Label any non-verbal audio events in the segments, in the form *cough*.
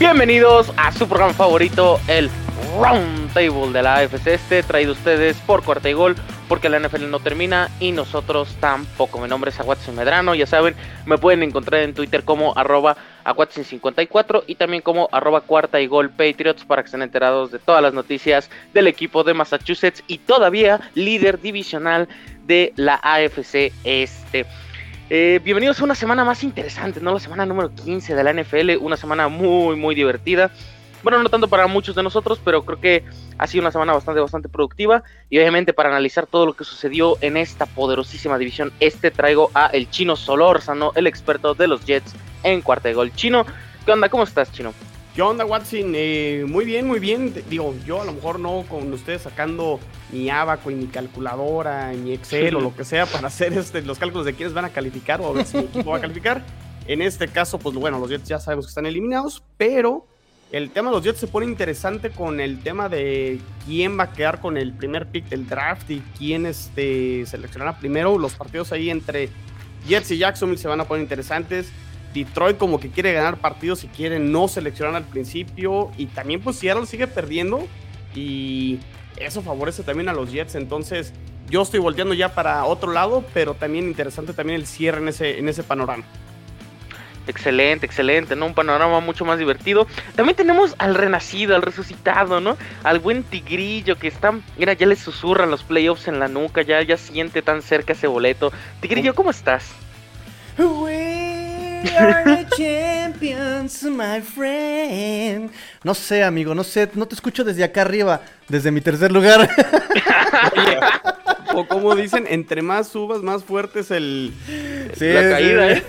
Bienvenidos a su programa favorito, el Round Table de la AFC Este, traído ustedes por Cuarta y Gol, porque la NFL no termina y nosotros tampoco. Mi nombre es Aguatsin Medrano, ya saben, me pueden encontrar en Twitter como arroba 54 y también como arroba Cuarta y Gol Patriots para que estén enterados de todas las noticias del equipo de Massachusetts y todavía líder divisional de la AFC Este. Eh, bienvenidos a una semana más interesante, ¿no? La semana número 15 de la NFL, una semana muy, muy divertida. Bueno, no tanto para muchos de nosotros, pero creo que ha sido una semana bastante, bastante productiva. Y obviamente para analizar todo lo que sucedió en esta poderosísima división, este traigo a el chino Solórzano, el experto de los Jets en cuarta de gol. Chino, ¿qué onda? ¿Cómo estás, chino? ¿Qué onda, Watson? Eh, muy bien, muy bien. Digo, yo a lo mejor no con ustedes sacando ni abaco y ni calculadora, ni Excel o lo que sea para hacer este, los cálculos de quiénes van a calificar o a ver si mi equipo va a calificar. En este caso, pues bueno, los Jets ya sabemos que están eliminados, pero el tema de los Jets se pone interesante con el tema de quién va a quedar con el primer pick del draft y quién este, seleccionará primero. Los partidos ahí entre Jets y Jacksonville se van a poner interesantes. Detroit como que quiere ganar partidos y quiere no seleccionar al principio. Y también pues Seattle sigue perdiendo. Y eso favorece también a los Jets. Entonces yo estoy volteando ya para otro lado. Pero también interesante también el cierre en ese, en ese panorama. Excelente, excelente, ¿no? Un panorama mucho más divertido. También tenemos al renacido, al resucitado, ¿no? Al buen tigrillo que está, mira, ya le susurran los playoffs en la nuca, ya, ya siente tan cerca ese boleto. Tigrillo, ¿cómo estás? Champions, my friend. No sé, amigo, no sé, no te escucho desde acá arriba, desde mi tercer lugar. o como dicen, entre más subas, más fuerte es el la caída, ¿eh?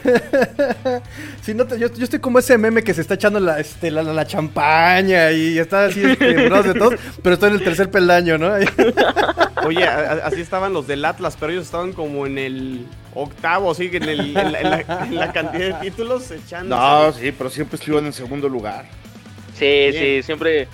*laughs* no yo, estoy como ese meme que se está echando la, este, la, champaña y está así este, de todo, pero estoy en el tercer peldaño, ¿no? *laughs* Oye, así estaban los del Atlas, pero ellos estaban como en el octavo, sí, en, el, en, la, cantidad de títulos echando. No, sí, pero siempre estuvieron en segundo lugar. Sí, sí, siempre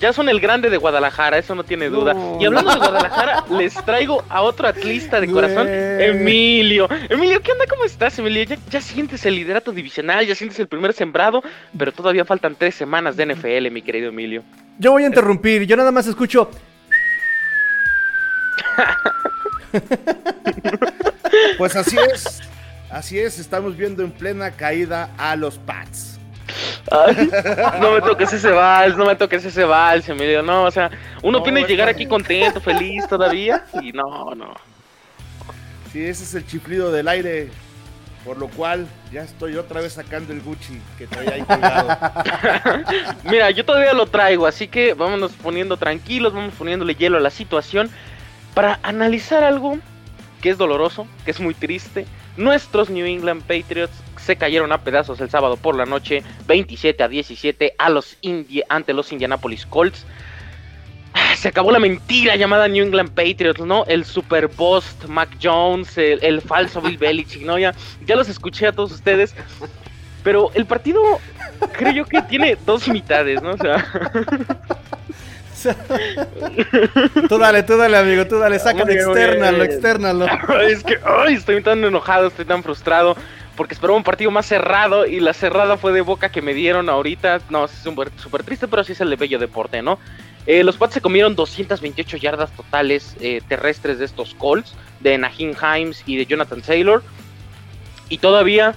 ya son el grande de Guadalajara, eso no tiene duda. Y hablando de Guadalajara, les traigo a otro atlista de corazón, Emilio. Emilio, ¿qué onda? ¿Cómo estás, Emilio? Ya, ya, sientes el liderato divisional, ya sientes el primer sembrado, pero todavía faltan tres semanas de NFL, mi querido Emilio. Yo voy a interrumpir, yo nada más escucho. *laughs* pues así es, así es, estamos viendo en plena caída a los Pats no me toques ese vals, no me toques ese vals, Emilio. No, o sea, uno no, llegar aquí contento, feliz todavía. Y no, no. Sí, ese es el chiflido del aire. Por lo cual ya estoy otra vez sacando el Gucci que traía ahí colgado. *laughs* Mira, yo todavía lo traigo, así que vámonos poniendo tranquilos, vamos poniéndole hielo a la situación para analizar algo que es doloroso, que es muy triste. Nuestros New England Patriots se cayeron a pedazos el sábado por la noche, 27 a 17 a los ante los Indianapolis Colts. Ah, se acabó la mentira llamada New England Patriots, ¿no? El super boss Mac Jones, el, falso Bill Belichick, ¿no? Ya, ya los escuché a todos ustedes. Pero el partido creo yo que tiene dos mitades, ¿no? O sea... *laughs* tú dale, tú dale, amigo, tú dale, saca externalo, externalo. *laughs* Es que ay, estoy tan enojado, estoy tan frustrado porque esperaba un partido más cerrado y la cerrada fue de boca que me dieron ahorita. No, es súper triste, pero sí es el de bello deporte, ¿no? Eh, los Pats se comieron 228 yardas totales eh, terrestres de estos Colts, de Nahim Himes y de Jonathan Taylor. Y todavía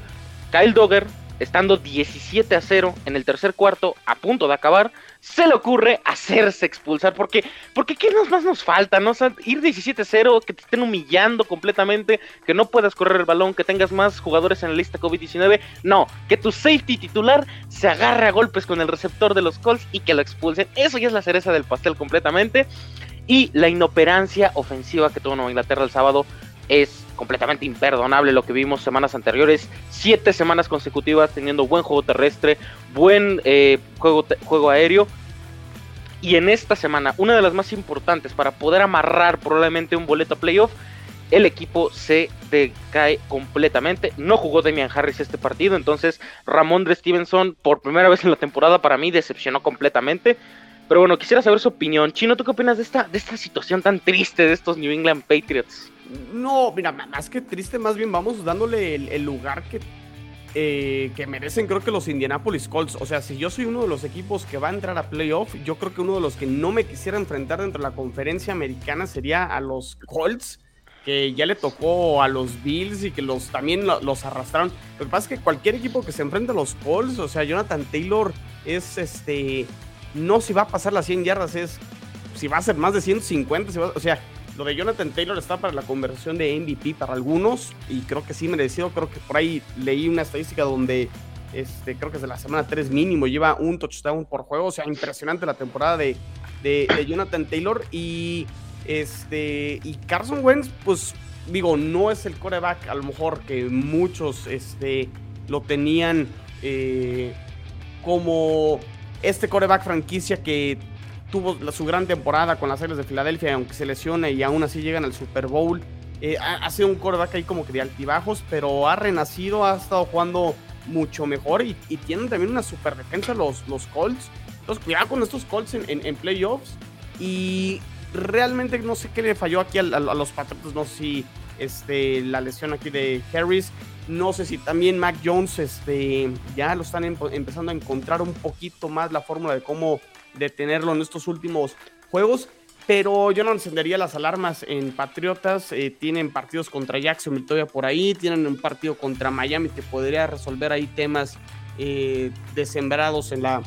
Kyle Dogger, estando 17 a 0 en el tercer cuarto, a punto de acabar, se le ocurre hacerse expulsar. Porque, porque ¿qué más nos falta? ¿no? ir 17-0, que te estén humillando completamente, que no puedas correr el balón, que tengas más jugadores en la lista COVID-19. No, que tu safety titular se agarre a golpes con el receptor de los Colts y que lo expulsen. Eso ya es la cereza del pastel completamente. Y la inoperancia ofensiva que tuvo Nueva Inglaterra el sábado es completamente imperdonable lo que vimos semanas anteriores. Siete semanas consecutivas teniendo buen juego terrestre, buen eh, juego, juego aéreo. Y en esta semana, una de las más importantes para poder amarrar probablemente un boleto a playoff, el equipo se decae completamente. No jugó Damian Harris este partido, entonces Ramón de Stevenson, por primera vez en la temporada, para mí decepcionó completamente. Pero bueno, quisiera saber su opinión. Chino, ¿tú qué opinas de esta, de esta situación tan triste de estos New England Patriots? No, mira, más que triste, más bien vamos dándole el, lugar que eh, que merecen creo que los Indianapolis Colts. O sea, si yo soy uno de los equipos que va a entrar a playoff, yo creo que uno de los que no me quisiera enfrentar dentro de la conferencia americana sería a los Colts, que ya le tocó a los Bills y que los también los arrastraron. Lo que pasa es que cualquier equipo que se enfrente a los Colts, o sea, Jonathan Taylor es este, no si va a pasar las 100 yardas, es si va a ser más de 150, o sea, lo de Jonathan Taylor está para la conversión de MVP para algunos y creo que sí merecido. Creo que por ahí leí una estadística donde este, creo que es de la semana 3 mínimo, lleva un touchdown por juego. O sea, impresionante la temporada de, de, Jonathan Taylor. Y, este, y Carson Wentz, pues digo, no es el coreback a lo mejor que muchos este, lo tenían eh, como este coreback franquicia que tuvo su gran temporada con las Águilas de Filadelfia, aunque se lesiona y aún así llegan al Super Bowl. Eh, ha, sido un quarterback ahí como que de altibajos, pero ha renacido, ha estado jugando mucho mejor y, tienen también una super defensa los, los Colts. Entonces, cuidado con estos Colts en, playoffs. Y realmente no sé qué le falló aquí a, los Patriots, no sé si este, la lesión aquí de Harris. No sé si también Mac Jones este, ya lo están empezando a encontrar un poquito más la fórmula de cómo de tenerlo en estos últimos juegos. Pero yo no encendería las alarmas en Patriotas. Eh, tienen partidos contra Jackson todavía por ahí. Tienen un partido contra Miami que podría resolver ahí temas eh, desembrados en la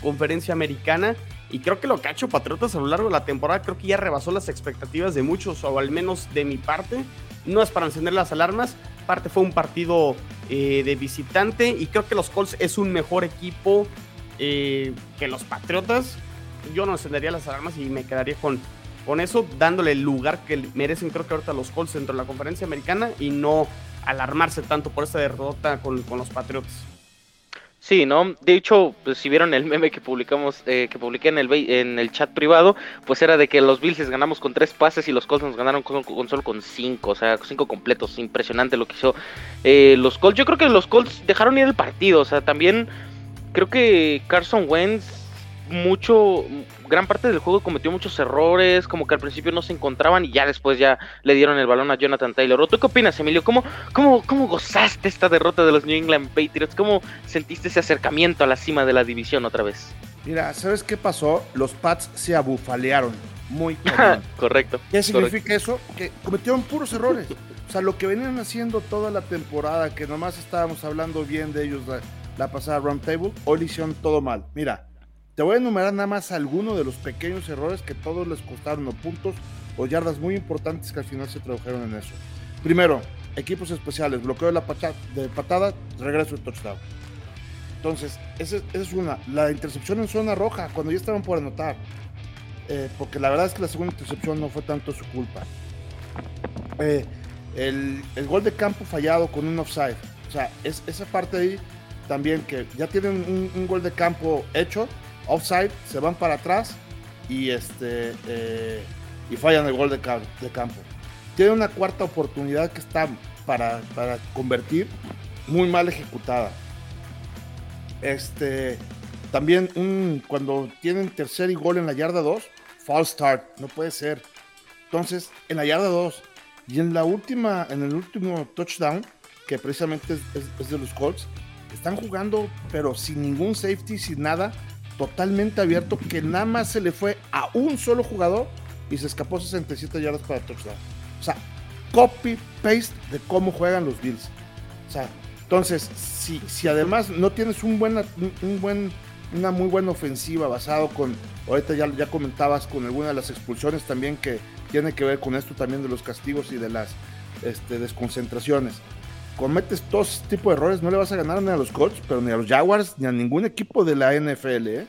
conferencia americana. Y creo que lo que ha hecho Patriotas a lo largo de la temporada, creo que ya rebasó las expectativas de muchos, o al menos de mi parte. No es para encender las alarmas. Parte fue un partido eh, de visitante. Y creo que los Colts es un mejor equipo eh, que los Patriotas, yo no encendería las alarmas y me quedaría con, con eso, dándole el lugar que merecen, creo que ahorita los Colts dentro de la conferencia americana y no alarmarse tanto por esta derrota con, los Patriotas. Sí, ¿no? De hecho, pues, si vieron el meme que publicamos, eh, que publiqué en el, en el chat privado, pues era de que los Bills ganamos con tres pases y los Colts nos ganaron con, solo con cinco, o sea, cinco completos. Impresionante lo que hizo eh, los Colts. Yo creo que los Colts dejaron ir el partido, o sea, también creo que Carson Wentz mucho, gran parte del juego cometió muchos errores, como que al principio no se encontraban y ya después ya le dieron el balón a Jonathan Taylor. ¿Tú qué opinas, Emilio? ¿Cómo, cómo, cómo gozaste esta derrota de los New England Patriots? ¿Cómo sentiste ese acercamiento a la cima de la división otra vez? Mira, ¿sabes qué pasó? Los Pats se abufalearon. Muy *laughs* correcto. ¿Qué significa eso? Que cometieron puros errores. O sea, lo que venían haciendo toda la temporada, que nomás estábamos hablando bien de ellos la pasada round table, hoy le hicieron todo mal. Mira, te voy a enumerar nada más algunos de los pequeños errores que todos les costaron o puntos o yardas muy importantes que al final se tradujeron en eso. Primero, equipos especiales, bloqueo de la patada, de patada regreso de touchdown. Entonces, esa, es una. La intercepción en zona roja, cuando ya estaban por anotar. Eh, porque la verdad es que la segunda intercepción no fue tanto su culpa. Eh, el, gol de campo fallado con un offside. O sea, es, esa parte ahí también que ya tienen un, gol de campo hecho, offside, se van para atrás y este eh, y fallan el gol de, campo. Tiene una cuarta oportunidad que está para, para convertir, muy mal ejecutada. Este también un, cuando tienen tercer gol en la yarda 2, false start, no puede ser. Entonces, en la yarda 2 y en la última, en el último touchdown, que precisamente es de los Colts, están jugando, pero sin ningún safety, sin nada, totalmente abierto, que nada más se le fue a un solo jugador y se escapó 67 yardas para touchdown. O sea, copy-paste de cómo juegan los Bills. O sea, entonces, si, si además no tienes un buen, un buen, una muy buena ofensiva basado con, ahorita ya, ya comentabas con alguna de las expulsiones también que tiene que ver con esto también de los castigos y de las este, desconcentraciones cometes todo este tipo de errores, no le vas a ganar ni a los Colts, pero ni a los Jaguars, ni a ningún equipo de la NFL. ¿eh?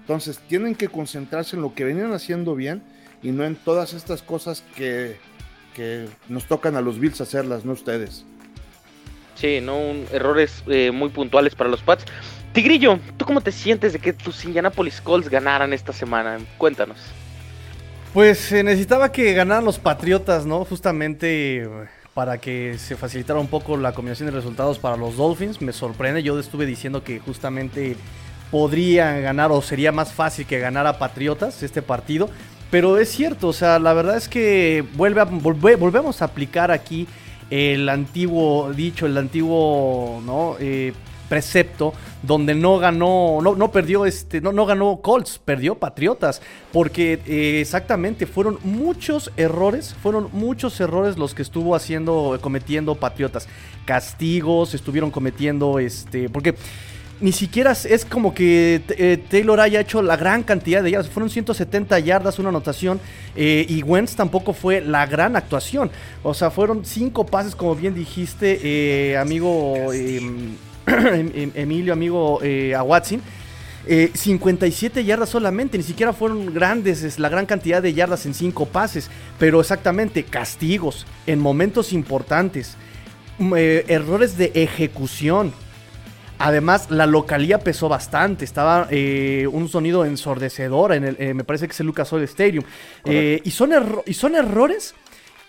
Entonces tienen que concentrarse en lo que venían haciendo bien y no en todas estas cosas que, que nos tocan a los Bills hacerlas, no ustedes. Sí, no errores eh, muy puntuales para los Pats. Tigrillo, ¿tú cómo te sientes de que tus Indianapolis Colts ganaran esta semana? Cuéntanos. Pues se necesitaba que ganaran los Patriotas, ¿no? Justamente para que se facilitara un poco la combinación de resultados para los Dolphins. Me sorprende, yo estuve diciendo que justamente podrían ganar o sería más fácil que ganara Patriotas este partido. Pero es cierto, o sea, la verdad es que vuelve volvemos a aplicar aquí el antiguo dicho, el antiguo, ¿no? Eh, precepto donde no ganó, no, no perdió este, no, no ganó Colts, perdió Patriotas, porque eh, exactamente fueron muchos errores, fueron muchos errores los que estuvo haciendo, cometiendo Patriotas, castigos, estuvieron cometiendo, este, porque ni siquiera es como que eh, Taylor haya hecho la gran cantidad de yardas. Fueron 170 yardas, una anotación. Eh, y Wentz tampoco fue la gran actuación. O sea, fueron cinco pases, como bien dijiste, amigo. Em, Em, em, Emilio, amigo eh, a Watson. 57 eh, yardas solamente, ni siquiera fueron grandes, es la gran cantidad de yardas en 5 pases, pero exactamente castigos en momentos importantes, mm, eh, errores de ejecución. Además, la localía pesó bastante, estaba un sonido ensordecedor, en el, me parece que es el Lucas Oil Stadium. y, son y son errores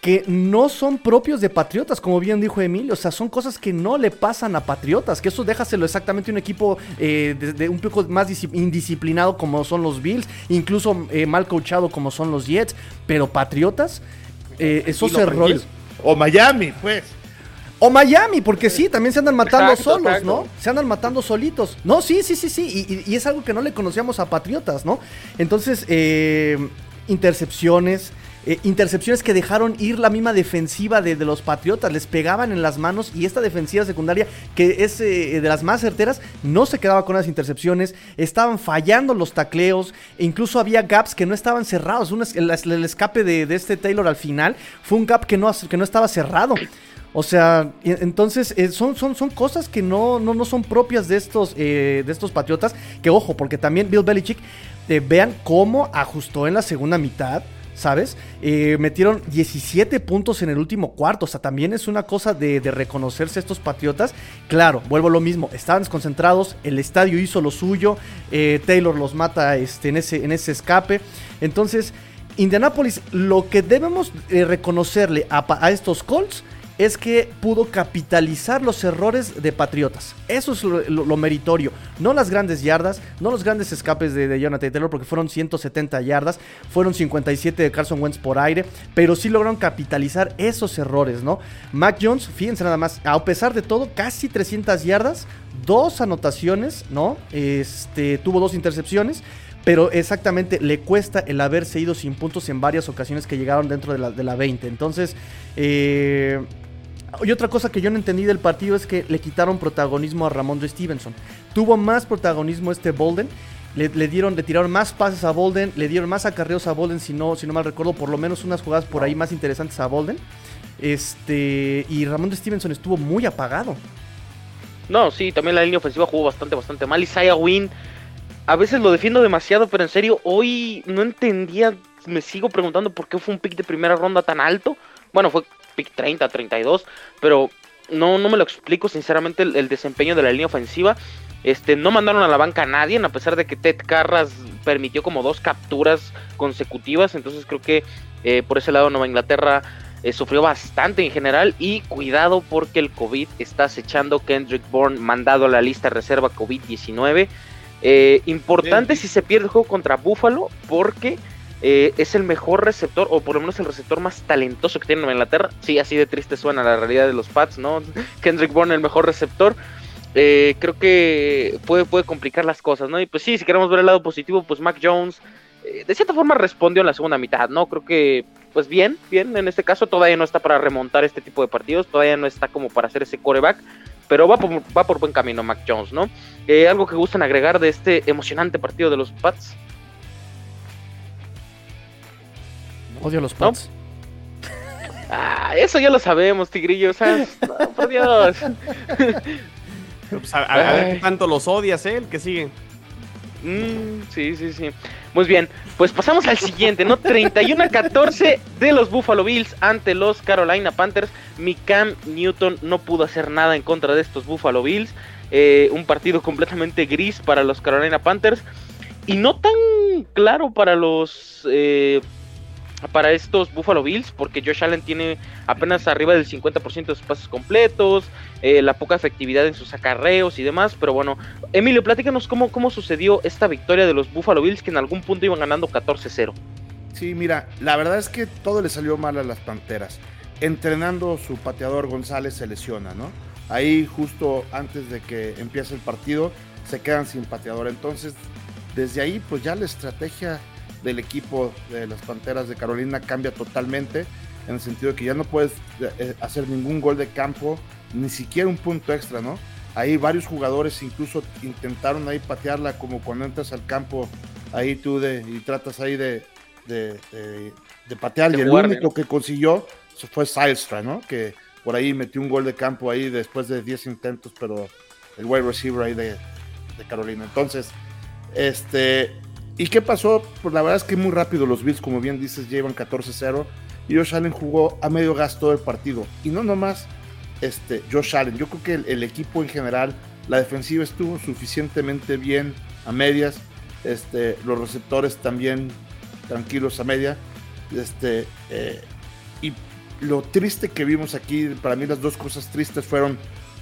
que no son propios de Patriotas, como bien dijo Emilio. O sea, son cosas que no le pasan a Patriotas. Que eso déjaselo exactamente un equipo eh, de, un poco más indisciplinado como son los Bills, incluso eh, mal coachado como son los Jets. Pero Patriotas, eh, esos errores. O Miami, pues. O Miami, porque sí, también se andan matando solos, ¿no? Se andan matando solitos. No, sí, sí, sí, sí. Y, y, es algo que no le conocíamos a Patriotas, ¿no? Entonces, intercepciones. Eh, intercepciones que dejaron ir la misma defensiva de, los Patriotas, les pegaban en las manos y esta defensiva secundaria, que es eh, de las más certeras, no se quedaba con las intercepciones, estaban fallando los tacleos, e incluso había gaps que no estaban cerrados. el, escape de, este Taylor al final fue un gap que no, que no estaba cerrado. O sea, entonces eh, son, son, son cosas que no, no, no son propias de estos, de estos Patriotas. Que ojo, porque también Bill Belichick, vean cómo ajustó en la segunda mitad ¿sabes? Eh, metieron 17 puntos en el último cuarto, o sea, también es una cosa de, reconocerse estos patriotas. Claro, vuelvo a lo mismo, estaban desconcentrados, el estadio hizo lo suyo, eh, Taylor los mata este, en, ese, en ese escape. Entonces, Indianapolis, lo que debemos eh, reconocerle a, a estos Colts es que pudo capitalizar los errores de Patriotas. Eso es lo, meritorio. No las grandes yardas, no los grandes escapes de, Jonathan Taylor, porque fueron 170 yardas, fueron 57 de Carson Wentz por aire, pero sí lograron capitalizar esos errores, ¿no? Mac Jones, fíjense nada más, a pesar de todo, casi 300 yardas, dos anotaciones, ¿no? Este, tuvo dos intercepciones. Pero exactamente le cuesta el haberse ido sin puntos en varias ocasiones que llegaron dentro de la, de la 20. Entonces, eh, y otra cosa que yo no entendí del partido es que le quitaron protagonismo a Ramón de Stevenson. Tuvo más protagonismo este Bolden. Le, dieron, le tiraron más pases a Bolden, le dieron más acarreos a Bolden, si no, si no mal recuerdo, por lo menos unas jugadas por ahí más interesantes a Bolden. Este, y Ramón de Stevenson estuvo muy apagado. No, sí, también la línea ofensiva jugó bastante, bastante mal. Isaiah Wynn, a veces lo defiendo demasiado, pero en serio, hoy no entendía, me sigo preguntando por qué fue un pick de primera ronda tan alto. Bueno, fue pick 30, 32, pero no, no me lo explico sinceramente el, desempeño de la línea ofensiva. Este, no mandaron a la banca a nadie, a pesar de que Ted Carras permitió como dos capturas consecutivas. Entonces creo que eh, por ese lado Nueva Inglaterra eh, sufrió bastante en general. Y cuidado porque el COVID está acechando. Kendrick Bourne mandado a la lista reserva COVID-19. Eh, importante si se pierde el juego contra Buffalo porque eh, es el mejor receptor, o por lo menos el receptor más talentoso que tiene en Inglaterra. Sí, así de triste suena la realidad de los Pats, ¿no? *laughs* Kendrick Bourne, el mejor receptor. Eh, creo que puede, puede complicar las cosas, ¿no? Y pues sí, si queremos ver el lado positivo, pues Mac Jones de cierta forma respondió en la segunda mitad, ¿no? Creo que, pues bien, bien, en este caso todavía no está para remontar este tipo de partidos, todavía no está como para hacer ese coreback, pero va por, va por buen camino Mac Jones, ¿no? algo que gustan agregar de este emocionante partido de los Pats. Odio los Pats. Ah, eso ya lo sabemos, Tigrillo. O sea, por Dios. Pues, a, ver qué tanto los odias, ¿eh? El que sigue. Mm, sí, sí, sí. Muy bien, pues pasamos al siguiente, ¿no? 31 a 14 de los Buffalo Bills ante los Carolina Panthers. Mi Cam Newton no pudo hacer nada en contra de estos Buffalo Bills. Eh, un partido completamente gris para los Carolina Panthers. Y no tan claro para los eh, para estos Buffalo Bills, porque Josh Allen tiene apenas arriba del 50% de sus pases completos, eh, la poca efectividad en sus acarreos y demás. Pero bueno, Emilio, platícanos cómo, cómo sucedió esta victoria de los Buffalo Bills que en algún punto iban ganando 14-0. Sí, mira, la verdad es que todo le salió mal a las Panteras. entrenando su pateador González se lesiona, ¿no? Ahí justo antes de que empiece el partido se quedan sin pateador. Entonces, desde ahí pues ya la estrategia del equipo de las Panteras de Carolina cambia totalmente en el sentido de que ya no puedes eh, hacer ningún gol de campo, ni siquiera un punto extra, ¿no? Ahí varios jugadores incluso intentaron ahí patearla como cuando entras al campo ahí tú de, y tratas ahí de, de, patear y el único que consiguió fue Silestra, ¿no? Que por ahí metió un gol de campo ahí después de 10 intentos, pero el wide receiver ahí de, de Carolina. Entonces, este, ¿y qué pasó? Pues la verdad es que muy rápido los Bills, como bien dices, llevan 14-0 y Josh Allen jugó a medio gas todo el partido. Y no nomás este, Josh Allen, yo creo que el, equipo en general, la defensiva estuvo suficientemente bien a medias, este, los receptores también tranquilos a media. Este, eh, y lo triste que vimos aquí, para mí las dos cosas tristes fueron,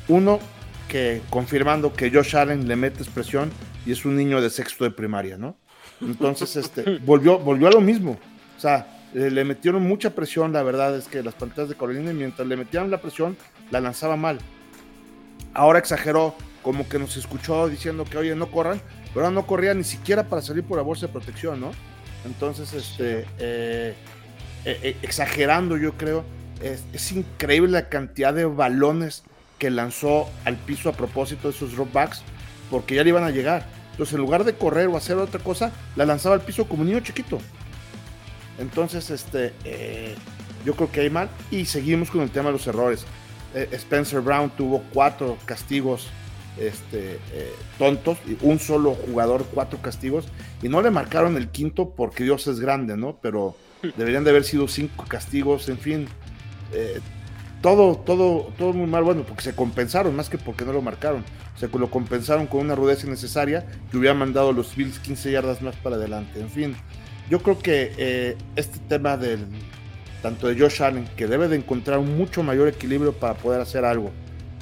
uno, que confirmando que Josh Allen le mete expresión y es un niño de sexto de primaria, ¿no? Entonces, este, volvió, volvió a lo mismo. O sea, le metieron mucha presión, la verdad es que las pantallas de Carolina, mientras le metían la presión, la lanzaba mal. Ahora exageró, como que nos escuchó diciendo que, oye, no corran, pero no corría ni siquiera para salir por la bolsa de protección, ¿no? Entonces, este, eh, eh, eh, exagerando, yo creo, es, increíble la cantidad de balones que lanzó al piso a propósito de esos dropbacks, porque ya le iban a llegar. Entonces, en lugar de correr o hacer otra cosa, la lanzaba al piso como un niño chiquito. Entonces, este, eh, yo creo que hay mal. Y seguimos con el tema de los errores. Eh, Spencer Brown tuvo cuatro castigos este, eh, tontos, un solo jugador, cuatro castigos, y no le marcaron el quinto porque Dios es grande, ¿no? Pero *laughs* deberían de haber sido cinco castigos, en fin todo, todo, todo muy mal, bueno, porque se compensaron, más que porque no lo marcaron. Se lo compensaron con una rudeza innecesaria que hubiera mandado los Bills 15 yardas más para adelante. En fin, yo creo que eh, este tema del tanto de Josh Allen, que debe de encontrar un mucho mayor equilibrio para poder hacer algo,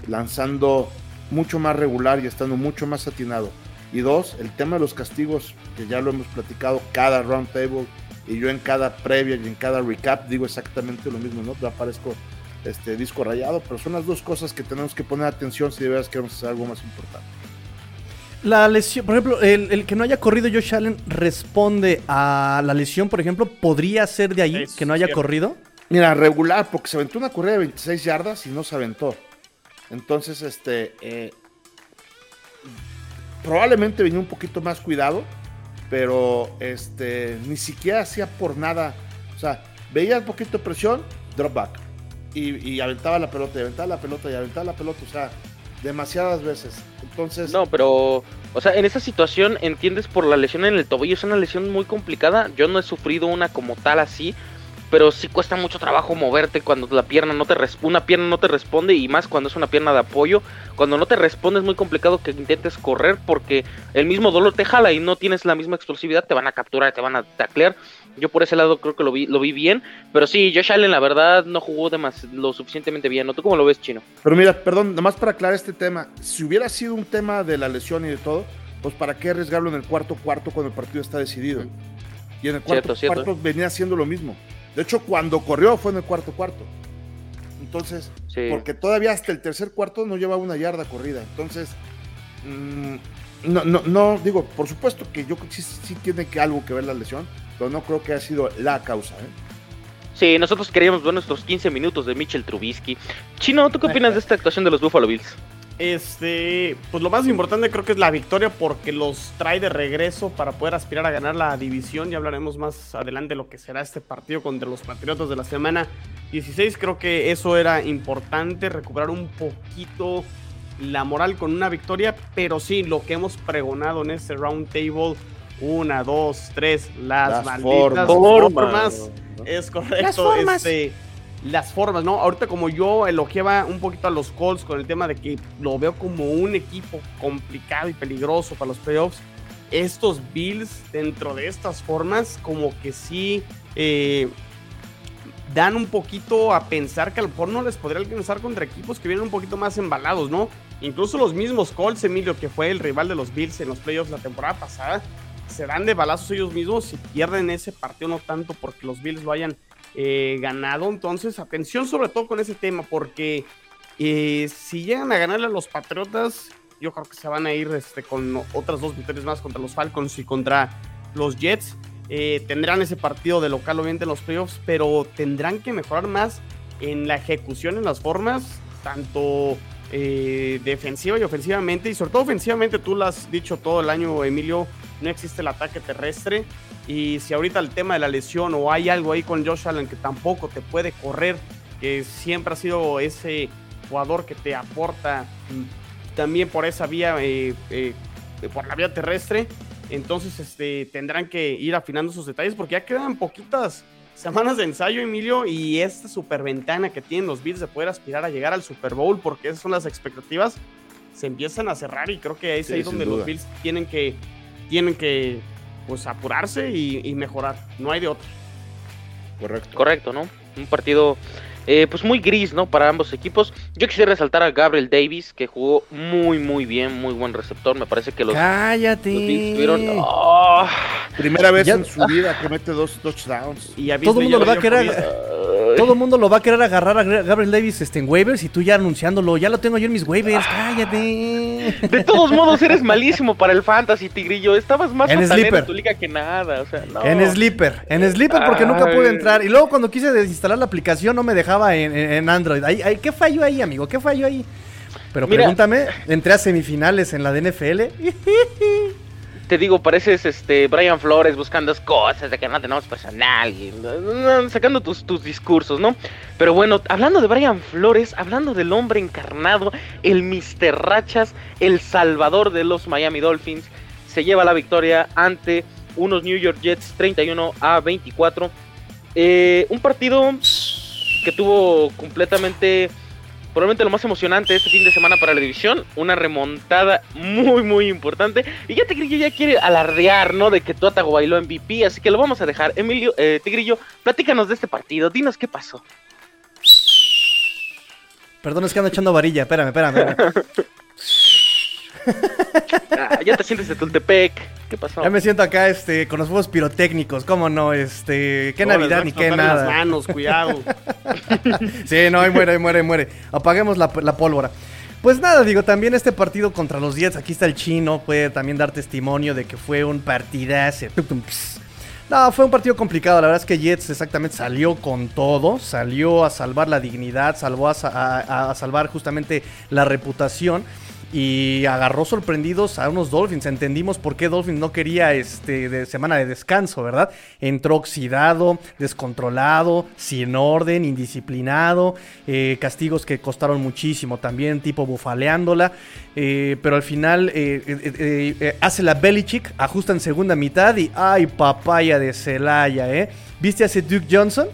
lanzando mucho más regular y estando mucho más atinado. Y dos, el tema de los castigos, que ya lo hemos platicado cada round table y yo en cada previa y en cada recap digo exactamente lo mismo, ¿no? Yo aparezco este disco rayado, pero son las dos cosas que tenemos que poner atención si de verdad queremos hacer algo más importante. La lesión, por ejemplo, el, que no haya corrido Josh Allen responde a la lesión, por ejemplo, ¿podría ser de ahí que no haya corrido? Mira, regular, porque se aventó una corrida de 26 yardas y no se aventó. Entonces, este, eh, probablemente venía un poquito más cuidado, pero este, ni siquiera hacía por nada. O sea, veía un poquito de presión, drop back y, aventaba la pelota, y aventaba la pelota, y aventaba la pelota, o sea, demasiadas veces. Entonces. No, pero, o sea, en esa situación entiendes por la lesión en el tobillo, es una lesión muy complicada. Yo no he sufrido una como tal así, pero sí cuesta mucho trabajo moverte cuando la pierna no te una pierna no te responde y más cuando es una pierna de apoyo. Cuando no te responde es muy complicado que intentes correr porque el mismo dolor te jala y no tienes la misma explosividad, te van a capturar, te van a taclear. Yo por ese lado creo que lo vi, lo vi bien, pero sí, Josh Allen la verdad no jugó lo suficientemente bien. ¿No tú cómo lo ves, Chino? Pero mira, perdón, nomás para aclarar este tema, si hubiera sido un tema de la lesión y de todo, pues para qué arriesgarlo en el cuarto cuarto cuando el partido está decidido. Y en el cuarto cuarto venía haciendo lo mismo. De hecho, cuando corrió fue en el cuarto cuarto. Entonces, porque todavía hasta el tercer cuarto no llevaba una yarda corrida. Entonces, mm, no, no, no, digo, por supuesto que yo sí, sí tiene que algo que ver la lesión, pero no creo que haya sido la causa. ¿eh? Sí, nosotros queríamos ver nuestros 15 minutos de Mitchell Trubisky. Chino, ¿tú qué opinas de esta actuación de los Buffalo Bills? Este, pues lo más importante creo que es la victoria porque los trae de regreso para poder aspirar a ganar la división. Ya hablaremos más adelante de lo que será este partido contra los Patriotas de la semana 16. Creo que eso era importante, recuperar un poquito la moral con una victoria, pero sí, lo que hemos pregonado en este round table, una, dos, tres, las, malditas formas, es correcto. Las formas. Este, las formas, ¿no? Ahorita como yo elogiaba un poquito a los Colts con el tema de que lo veo como un equipo complicado y peligroso para los playoffs, estos Bills dentro de estas formas como que sí eh, dan un poquito a pensar que a lo mejor no les podría alcanzar contra equipos que vienen un poquito más embalados, ¿no? Incluso los mismos Colts, Emilio, que fue el rival de los Bills en los playoffs la temporada pasada, se dan de balazos ellos mismos y pierden ese partido no tanto porque los Bills lo hayan eh, ganado. Entonces, atención sobre todo con ese tema, porque eh, si llegan a ganarle a los Patriotas, yo creo que se van a ir este, con otras dos victorias más contra los Falcons y contra los Jets. Eh, tendrán ese partido de local obviamente en los playoffs, pero tendrán que mejorar más en la ejecución, en las formas, tanto defensiva y ofensivamente, y sobre todo ofensivamente, tú lo has dicho todo el año, Emilio, no existe el ataque terrestre, y si ahorita el tema de la lesión o hay algo ahí con Josh Allen que tampoco te puede correr, que siempre ha sido ese jugador que te aporta también por esa vía, eh, por la vía terrestre, entonces, este, tendrán que ir afinando sus detalles porque ya quedan poquitas semanas de ensayo, Emilio, y esta super ventana que tienen los Bills de poder aspirar a llegar al Super Bowl, porque esas son las expectativas, se empiezan a cerrar y creo que es ahí donde los Bills tienen que, tienen que pues, apurarse y, y mejorar. No hay de otro. Correcto. Correcto, ¿no? Un partido eh, pues muy gris, ¿no? Para ambos equipos. Yo quisiera resaltar a Gabriel Davis, que jugó muy, muy bien, muy buen receptor. Me parece que los. ¡Cállate! ¡Oh! Primera vez en su vida que mete dos touchdowns. Y todo el mundo lo va a querer. Todo el mundo lo va a querer agarrar a Gabriel Davis este, en waivers y tú ya anunciándolo. Ya lo tengo yo en mis waivers. ¡Cállate! De todos modos, eres malísimo para el fantasy, Tigrillo. Estabas más en, en tu liga que nada. O sea, no. En Sleeper. En Sleeper porque nunca pude entrar. Y luego cuando quise desinstalar la aplicación no me dejaba en, Android. ¿Qué falló ahí, amigo? ¿Qué falló ahí? Pero pregúntame, entré a semifinales en la DNFL. *laughs* Te digo, pareces este Brian Flores buscando cosas de que no tenemos personal, y, sacando tus, tus discursos, ¿no? Pero bueno, hablando de Brian Flores, hablando del hombre encarnado, el Mr. Rachas, el salvador de los Miami Dolphins, se lleva la victoria ante unos New York Jets 31 a 24. Eh, un partido que tuvo completamente, probablemente lo más emocionante este fin de semana para la división, una remontada muy, muy importante. Y ya Tigrillo ya quiere alardear, ¿no? De que Tuatago bailó MVP, así que lo vamos a dejar. Emilio, eh, Tigrillo, platícanos de este partido, dinos qué pasó. Perdón, es que ando echando varilla, espérame, espérame. *laughs* Ah, ya te sientes de Tultepec. ¿Qué pasó? Ya me siento acá este, con los fuegos pirotécnicos, ¿cómo no? Este, qué Navidad ni qué nada. las manos, cuidado. *laughs* sí, no, ahí muere, ahí muere, ahí muere. Apaguemos la, pólvora. Pues nada, digo, también este partido contra los Jets, aquí está el chino, puede también dar testimonio de que fue un partidazo. No, fue un partido complicado. La verdad es que Jets exactamente salió con todo. Salió a salvar la dignidad, salvó a salvar justamente la reputación y agarró sorprendidos a unos Dolphins. Entendimos por qué Dolphins no quería este de semana de descanso, ¿verdad? Entró oxidado, descontrolado, sin orden, indisciplinado, eh, castigos que costaron muchísimo también, tipo bufaleándola. Eh, pero al final eh, hace la Belichick, ajusta en segunda mitad y ¡ay, papaya de Celaya! ¿Viste a ese Duke Johnson?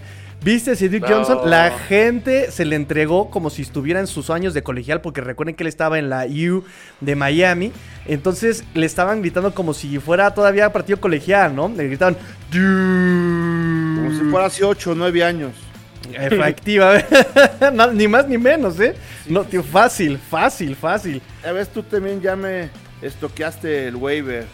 ¿Viste a Duke Johnson? La gente se le entregó como si estuviera en sus años de colegial, porque recuerden que él estaba en la U de Miami. Entonces le estaban gritando como si fuera todavía partido colegial, ¿no? Le gritaban. Como si fuera hace 8 o 9 años. Efectivamente. *laughs* ni más ni menos, ¿eh? No, tío, fácil, fácil, fácil. A ver, tú también ya me estoqueaste el waiver.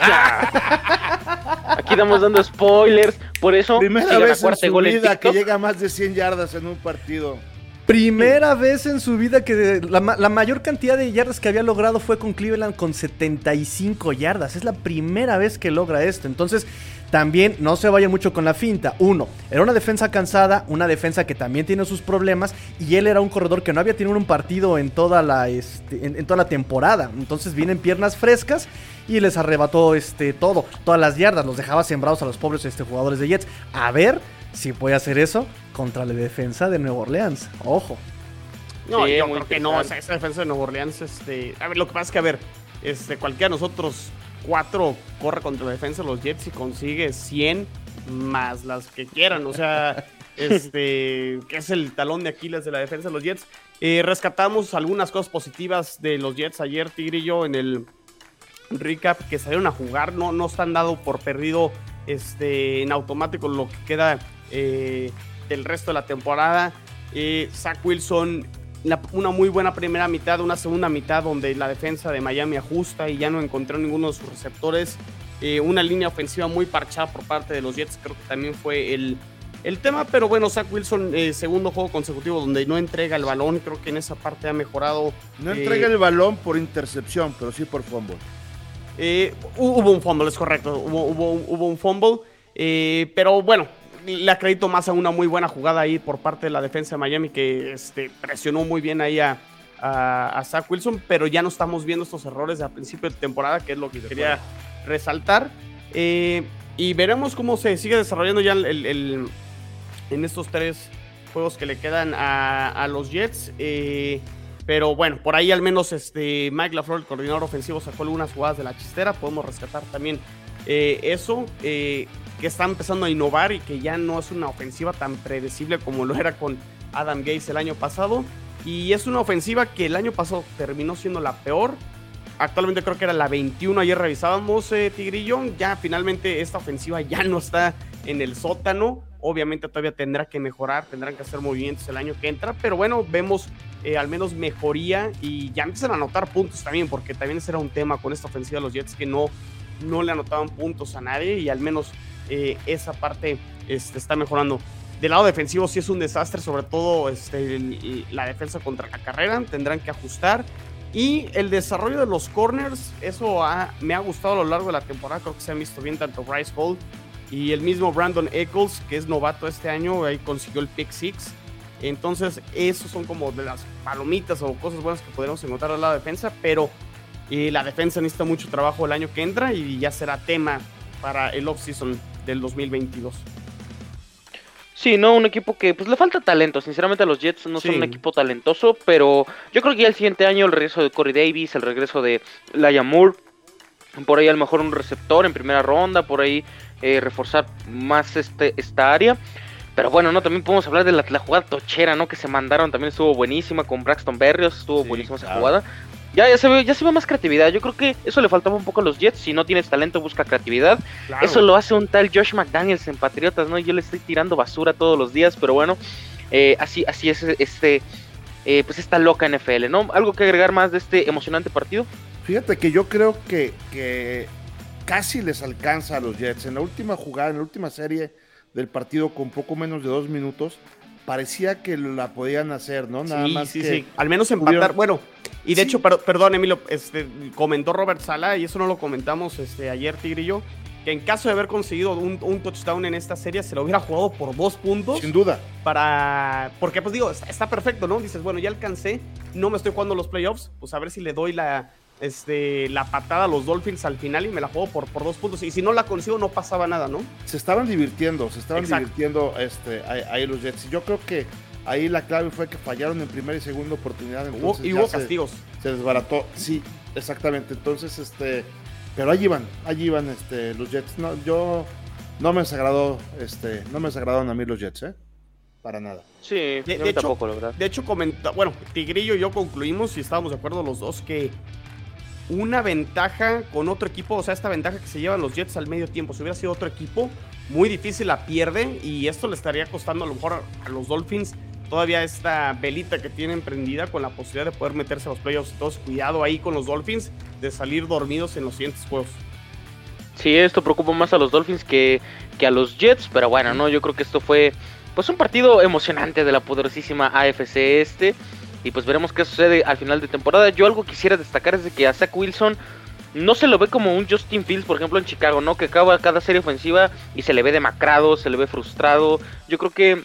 *laughs* Aquí estamos dando spoilers. Por eso, primera vez en su vida que llega a más de 100 yardas en un partido. Primera vez en su vida que la, mayor cantidad de yardas que había logrado fue con Cleveland con 75 yardas. Es la primera vez que logra esto. Entonces, también no se vaya mucho con la finta. Uno, era una defensa cansada, una defensa que también tiene sus problemas. Y él era un corredor que no había tenido un partido en toda la, este, en, toda la temporada. Entonces vienen piernas frescas y les arrebató este, todo, todas las yardas. Los dejaba sembrados a los pobres este, jugadores de Jets. A ver si puede hacer eso contra la defensa de Nueva Orleans. Ojo. No, yo creo que no, esa, defensa de Nueva Orleans, este, a ver, lo que pasa es que, a ver, este, cualquiera de nosotros cuatro corre contra la defensa de los Jets y consigue 100 más las que quieran, o sea, *laughs* este, que es el talón de Aquiles de la defensa de los Jets. Eh, rescatamos algunas cosas positivas de los Jets ayer, Tigrillo, en el recap, que salieron a jugar, no, no están dado por perdido este, en automático lo que queda eh, del resto de la temporada. Eh, Zach Wilson, una muy buena primera mitad, una segunda mitad donde la defensa de Miami ajusta y ya no encontró ninguno de sus receptores. Eh, una línea ofensiva muy parchada por parte de los Jets, creo que también fue el el tema, pero bueno, Zach Wilson, eh, segundo juego consecutivo donde no entrega el balón, creo que en esa parte ha mejorado. No entrega el balón por intercepción, pero sí por fumble. hubo un fumble, es correcto, hubo, hubo, un fumble, pero bueno, le acredito más a una muy buena jugada ahí por parte de la defensa de Miami que este, presionó muy bien ahí a, a, Zach Wilson, pero ya no estamos viendo estos errores a principio de temporada, que es lo que quería resaltar. Eh, y veremos cómo se sigue desarrollando ya el, en estos tres juegos que le quedan a, los Jets. Eh, pero bueno, por ahí al menos este Mike LaFleur, el coordinador ofensivo, sacó algunas jugadas de la chistera. Podemos rescatar también eh, eso, que está empezando a innovar y que ya no es una ofensiva tan predecible como lo era con Adam Gates el año pasado. Y es una ofensiva que el año pasado terminó siendo la peor. Actualmente creo que era la 21. Ayer revisábamos eh, Tigrillo. Ya finalmente esta ofensiva ya no está en el sótano. Obviamente todavía tendrá que mejorar, tendrán que hacer movimientos el año que entra. Pero bueno, vemos eh, al menos mejoría y ya empiezan a anotar puntos también, porque también ese era un tema con esta ofensiva de los Jets que no, no le anotaban puntos a nadie y al menos eh, esa parte este, está mejorando. Del lado defensivo sí es un desastre, sobre todo este, la defensa contra la carrera, tendrán que ajustar. Y el desarrollo de los corners, eso me ha gustado a lo largo de la temporada, creo que se han visto bien tanto Bryce Hall y el mismo Brandon Eccles, que es novato este año, ahí consiguió el pick six. Entonces, esos son como de las palomitas o cosas buenas que podemos encontrar al lado de defensa, pero eh, la defensa necesita mucho trabajo el año que entra y ya será tema para el offseason del 2022. Sí, no, un equipo que pues le falta talento. Sinceramente los Jets no son un equipo talentoso, pero yo creo que ya el siguiente año el regreso de Corey Davis, el regreso de Laia Moore, por ahí a lo mejor un receptor en primera ronda, por ahí eh, reforzar más este, esta área. Pero bueno, no, también podemos hablar de la, jugada tochera, ¿no? Que se mandaron, también estuvo buenísima con Braxton Berrios, estuvo buenísima esa jugada. Ya, ya, se ve, ya se ve más creatividad. Yo creo que eso le faltaba un poco a los Jets. Si no tienes talento, busca creatividad. Eso lo hace un tal Josh McDaniels en Patriotas, ¿no? Yo le estoy tirando basura todos los días, pero bueno, eh, así, así es este, eh, pues esta loca NFL, ¿no? ¿Algo que agregar más de este emocionante partido? Fíjate que yo creo que, que casi les alcanza a los Jets. En la última jugada, en la última serie del partido con poco menos de dos minutos, parecía que la podían hacer, ¿no? Nada más sí, sí. Al menos empatar. Bueno, y de hecho, perdón, Emilio, este, comentó Robert Sala, y eso no lo comentamos este, ayer, Tigrillo, que en caso de haber conseguido un, touchdown en esta serie, se lo hubiera jugado por dos puntos. Sin duda. Para. Porque, pues digo, está, perfecto, ¿no? Dices, bueno, ya alcancé, no me estoy jugando los playoffs, pues a ver si le doy la, este, la patada a los Dolphins al final y me la juego por, por dos puntos. Y si no la consigo, no pasaba nada, ¿no? Se estaban divirtiendo, se estaban divirtiendo este, ahí, los Jets. Yo creo que ahí la clave fue que fallaron en primera y segunda oportunidad. y hubo castigos. Se, desbarató. Sí, exactamente. Entonces, este. Pero allí van, allí van este, los Jets. No, yo no me desagradó, este, no me desagradaron a mí los Jets, ¿eh? Para nada. Sí, de, hecho, tampoco, la verdad. De hecho, comenta, bueno, Tigrillo y yo concluimos y estábamos de acuerdo los dos que una ventaja con otro equipo, o sea, esta ventaja que se llevan los Jets al medio tiempo, si hubiera sido otro equipo, muy difícil la pierde y esto le estaría costando a lo mejor a los Dolphins todavía esta velita que tienen prendida con la posibilidad de poder meterse a los playoffs. Entonces, cuidado ahí con los Dolphins de salir dormidos en los siguientes juegos. Sí, esto preocupa más a los Dolphins que, que a los Jets, pero bueno, no, yo creo que esto fue pues un partido emocionante de la poderosísima AFC este. Y pues veremos qué sucede al final de temporada. Yo algo quisiera destacar es de que a Zach Wilson no se lo ve como un Justin Fields, por ejemplo, en Chicago, ¿no? Que acaba cada serie ofensiva y se le ve demacrado, se le ve frustrado. Yo creo que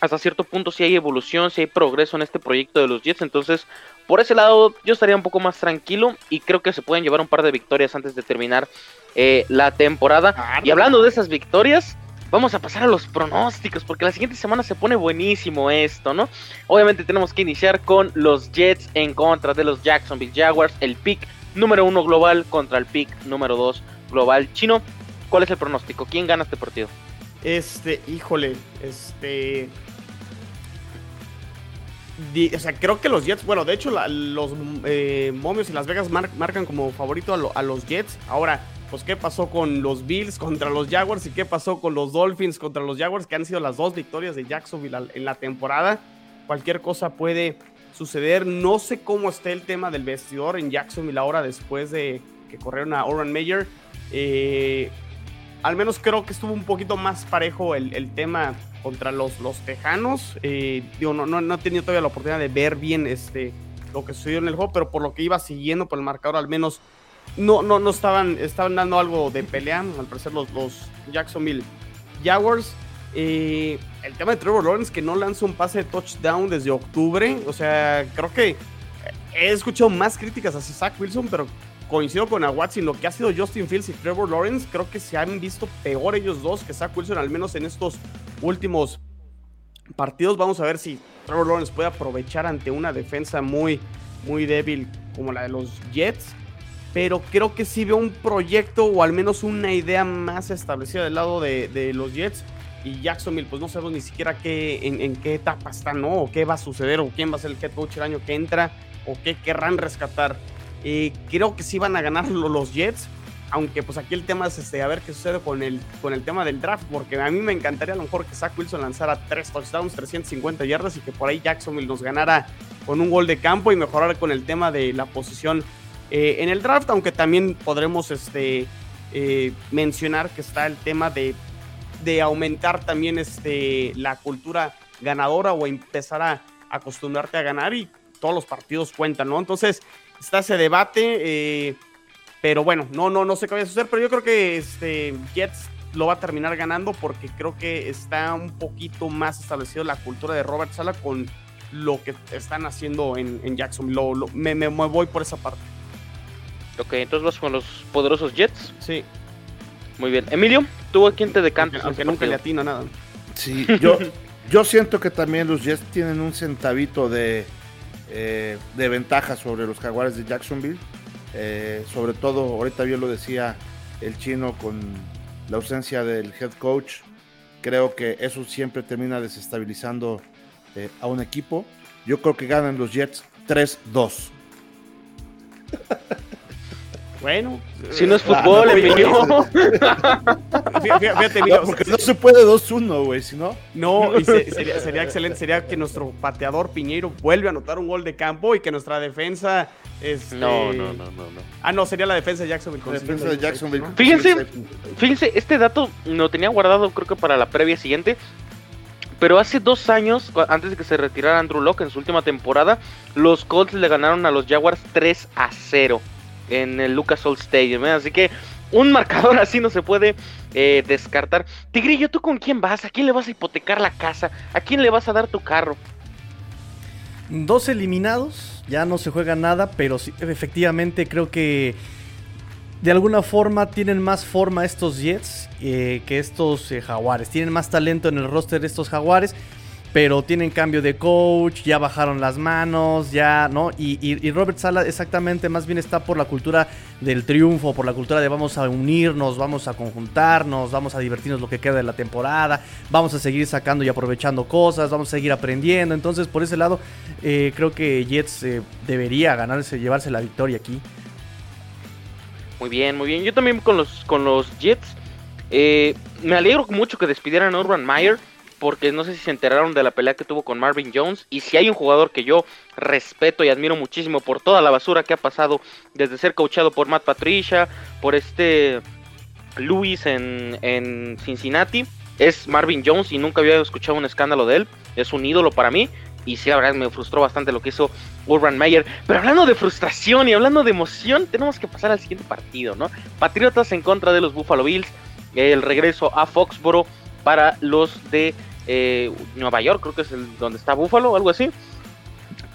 hasta cierto punto sí hay evolución, sí hay progreso en este proyecto de los Jets. Entonces, por ese lado, yo estaría un poco más tranquilo y creo que se pueden llevar un par de victorias antes de terminar eh, la temporada. Y hablando de esas victorias, vamos a pasar a los pronósticos, porque la siguiente semana se pone buenísimo esto, ¿no? Obviamente tenemos que iniciar con los Jets en contra de los Jacksonville Jaguars, el pick número uno global contra el pick número dos global chino. ¿Cuál es el pronóstico? ¿Quién gana este partido? Este, híjole, este... o sea, creo que los Jets, bueno, de hecho los eh, momios y Las Vegas marcan como favorito a, a los Jets. Ahora, pues qué pasó con los Bills contra los Jaguars y qué pasó con los Dolphins contra los Jaguars, que han sido las dos victorias de Jacksonville en la temporada. Cualquier cosa puede suceder. No sé cómo esté el tema del vestidor en Jacksonville ahora después de que corrieron a Oran Mayer. Eh, al menos creo que estuvo un poquito más parejo el, el tema contra los, los Tejanos. Eh, digo, no, no, no, he tenido todavía la oportunidad de ver bien este, lo que sucedió en el juego, pero por lo que iba siguiendo por el marcador, al menos no, no, no estaban, estaban dando algo de pelea, al parecer los, los Jacksonville Jaguars. Eh, el tema de Trevor Lawrence que no lanza un pase de touchdown desde octubre, o sea, creo que he escuchado más críticas hacia Zach Wilson, pero coincido con Aguatsi lo que ha sido Justin Fields y Trevor Lawrence. Creo que se han visto peor ellos dos que Zach Wilson, al menos en estos últimos partidos. Vamos a ver si Trevor Lawrence puede aprovechar ante una defensa muy, muy débil como la de los Jets. Pero creo que sí veo un proyecto o al menos una idea más establecida del lado de, de los Jets. Y Jacksonville, pues no sabemos ni siquiera qué, en, qué etapa está, ¿no? O qué va a suceder, o quién va a ser el head coach el año que entra, o qué querrán rescatar. Eh, creo que sí van a ganar los Jets, aunque pues aquí el tema es este, a ver qué sucede con el, con el tema del draft, porque a mí me encantaría a lo mejor que Zach Wilson lanzara tres touchdowns, 350 yardas y que por ahí Jacksonville nos ganara con un gol de campo y mejorar con el tema de la posición eh, en el draft, aunque también podremos este, eh, mencionar que está el tema de, de aumentar también este, la cultura ganadora o empezar a acostumbrarte a ganar y todos los partidos cuentan, ¿no? Entonces está ese debate, eh, pero bueno, no, no, no sé qué va a suceder, pero yo creo que este, Jets lo va a terminar ganando porque creo que está un poquito más establecido la cultura de Robert Sala con lo que están haciendo en, en Jackson. Lo, me, me, voy por esa parte. Ok, entonces vas con los poderosos Jets. Sí. Muy bien. Emilio, ¿tú a quién te decantas? Aunque, aunque nunca le atino nada. Sí, *laughs* yo, yo siento que también los Jets tienen un centavito de, eh, de ventaja sobre los Jaguares de Jacksonville. Eh, sobre todo, ahorita bien lo decía el chino con la ausencia del head coach. Creo que eso siempre termina desestabilizando eh, a un equipo. Yo creo que ganan los Jets 3-2. *laughs* Bueno, si no es fútbol, ah, Emilio. Fíjate, porque no se puede 2-1, güey, si no. No, y se, sería, sería, excelente. Sería que nuestro pateador Piñeiro vuelve a anotar un gol de campo y que nuestra defensa. Este... No, no, no, no, no. Ah, no, sería la defensa de Jacksonville. La defensa de Jacksonville. ¿no? Fíjense, fíjense, este dato lo tenía guardado, creo que para la previa siguiente. Pero hace dos años, antes de que se retirara Andrew Locke en su última temporada, los Colts le ganaron a los Jaguars 3 a 0 en el Lucas Oil Stadium. ¿eh? Así que un marcador *laughs* así no se puede eh, descartar. Tigrillo, ¿tú con quién vas? ¿A quién le vas a hipotecar la casa? ¿A quién le vas a dar tu carro? Dos eliminados, ya no se juega nada, pero sí, efectivamente creo que de alguna forma tienen más forma estos Jets eh, que estos eh, Jaguares. Tienen más talento en el roster de estos Jaguares pero tienen cambio de coach, ya bajaron las manos, ya, ¿no? Y, Robert Sala exactamente más bien está por la cultura del triunfo, por la cultura de vamos a unirnos, vamos a conjuntarnos, vamos a divertirnos lo que queda de la temporada, vamos a seguir sacando y aprovechando cosas, vamos a seguir aprendiendo. Entonces, por ese lado, eh, creo que Jets eh, debería ganarse, llevarse la victoria aquí. Muy bien, muy bien. Yo también con los, con los Jets. Eh, me alegro mucho que despidieran a Urban Meyer porque no sé si se enteraron de la pelea que tuvo con Marvin Jones. Y si hay un jugador que yo respeto y admiro muchísimo por toda la basura que ha pasado, desde ser coachado por Matt Patricia, por este Luis en, en Cincinnati, es Marvin Jones y nunca había escuchado un escándalo de él. Es un ídolo para mí. Y sí, la verdad me frustró bastante lo que hizo Urban Meyer. Pero hablando de frustración y hablando de emoción, tenemos que pasar al siguiente partido, ¿no? Patriotas en contra de los Buffalo Bills. El regreso a Foxboro para los de eh, Nueva York, creo que es el donde está Buffalo o algo así.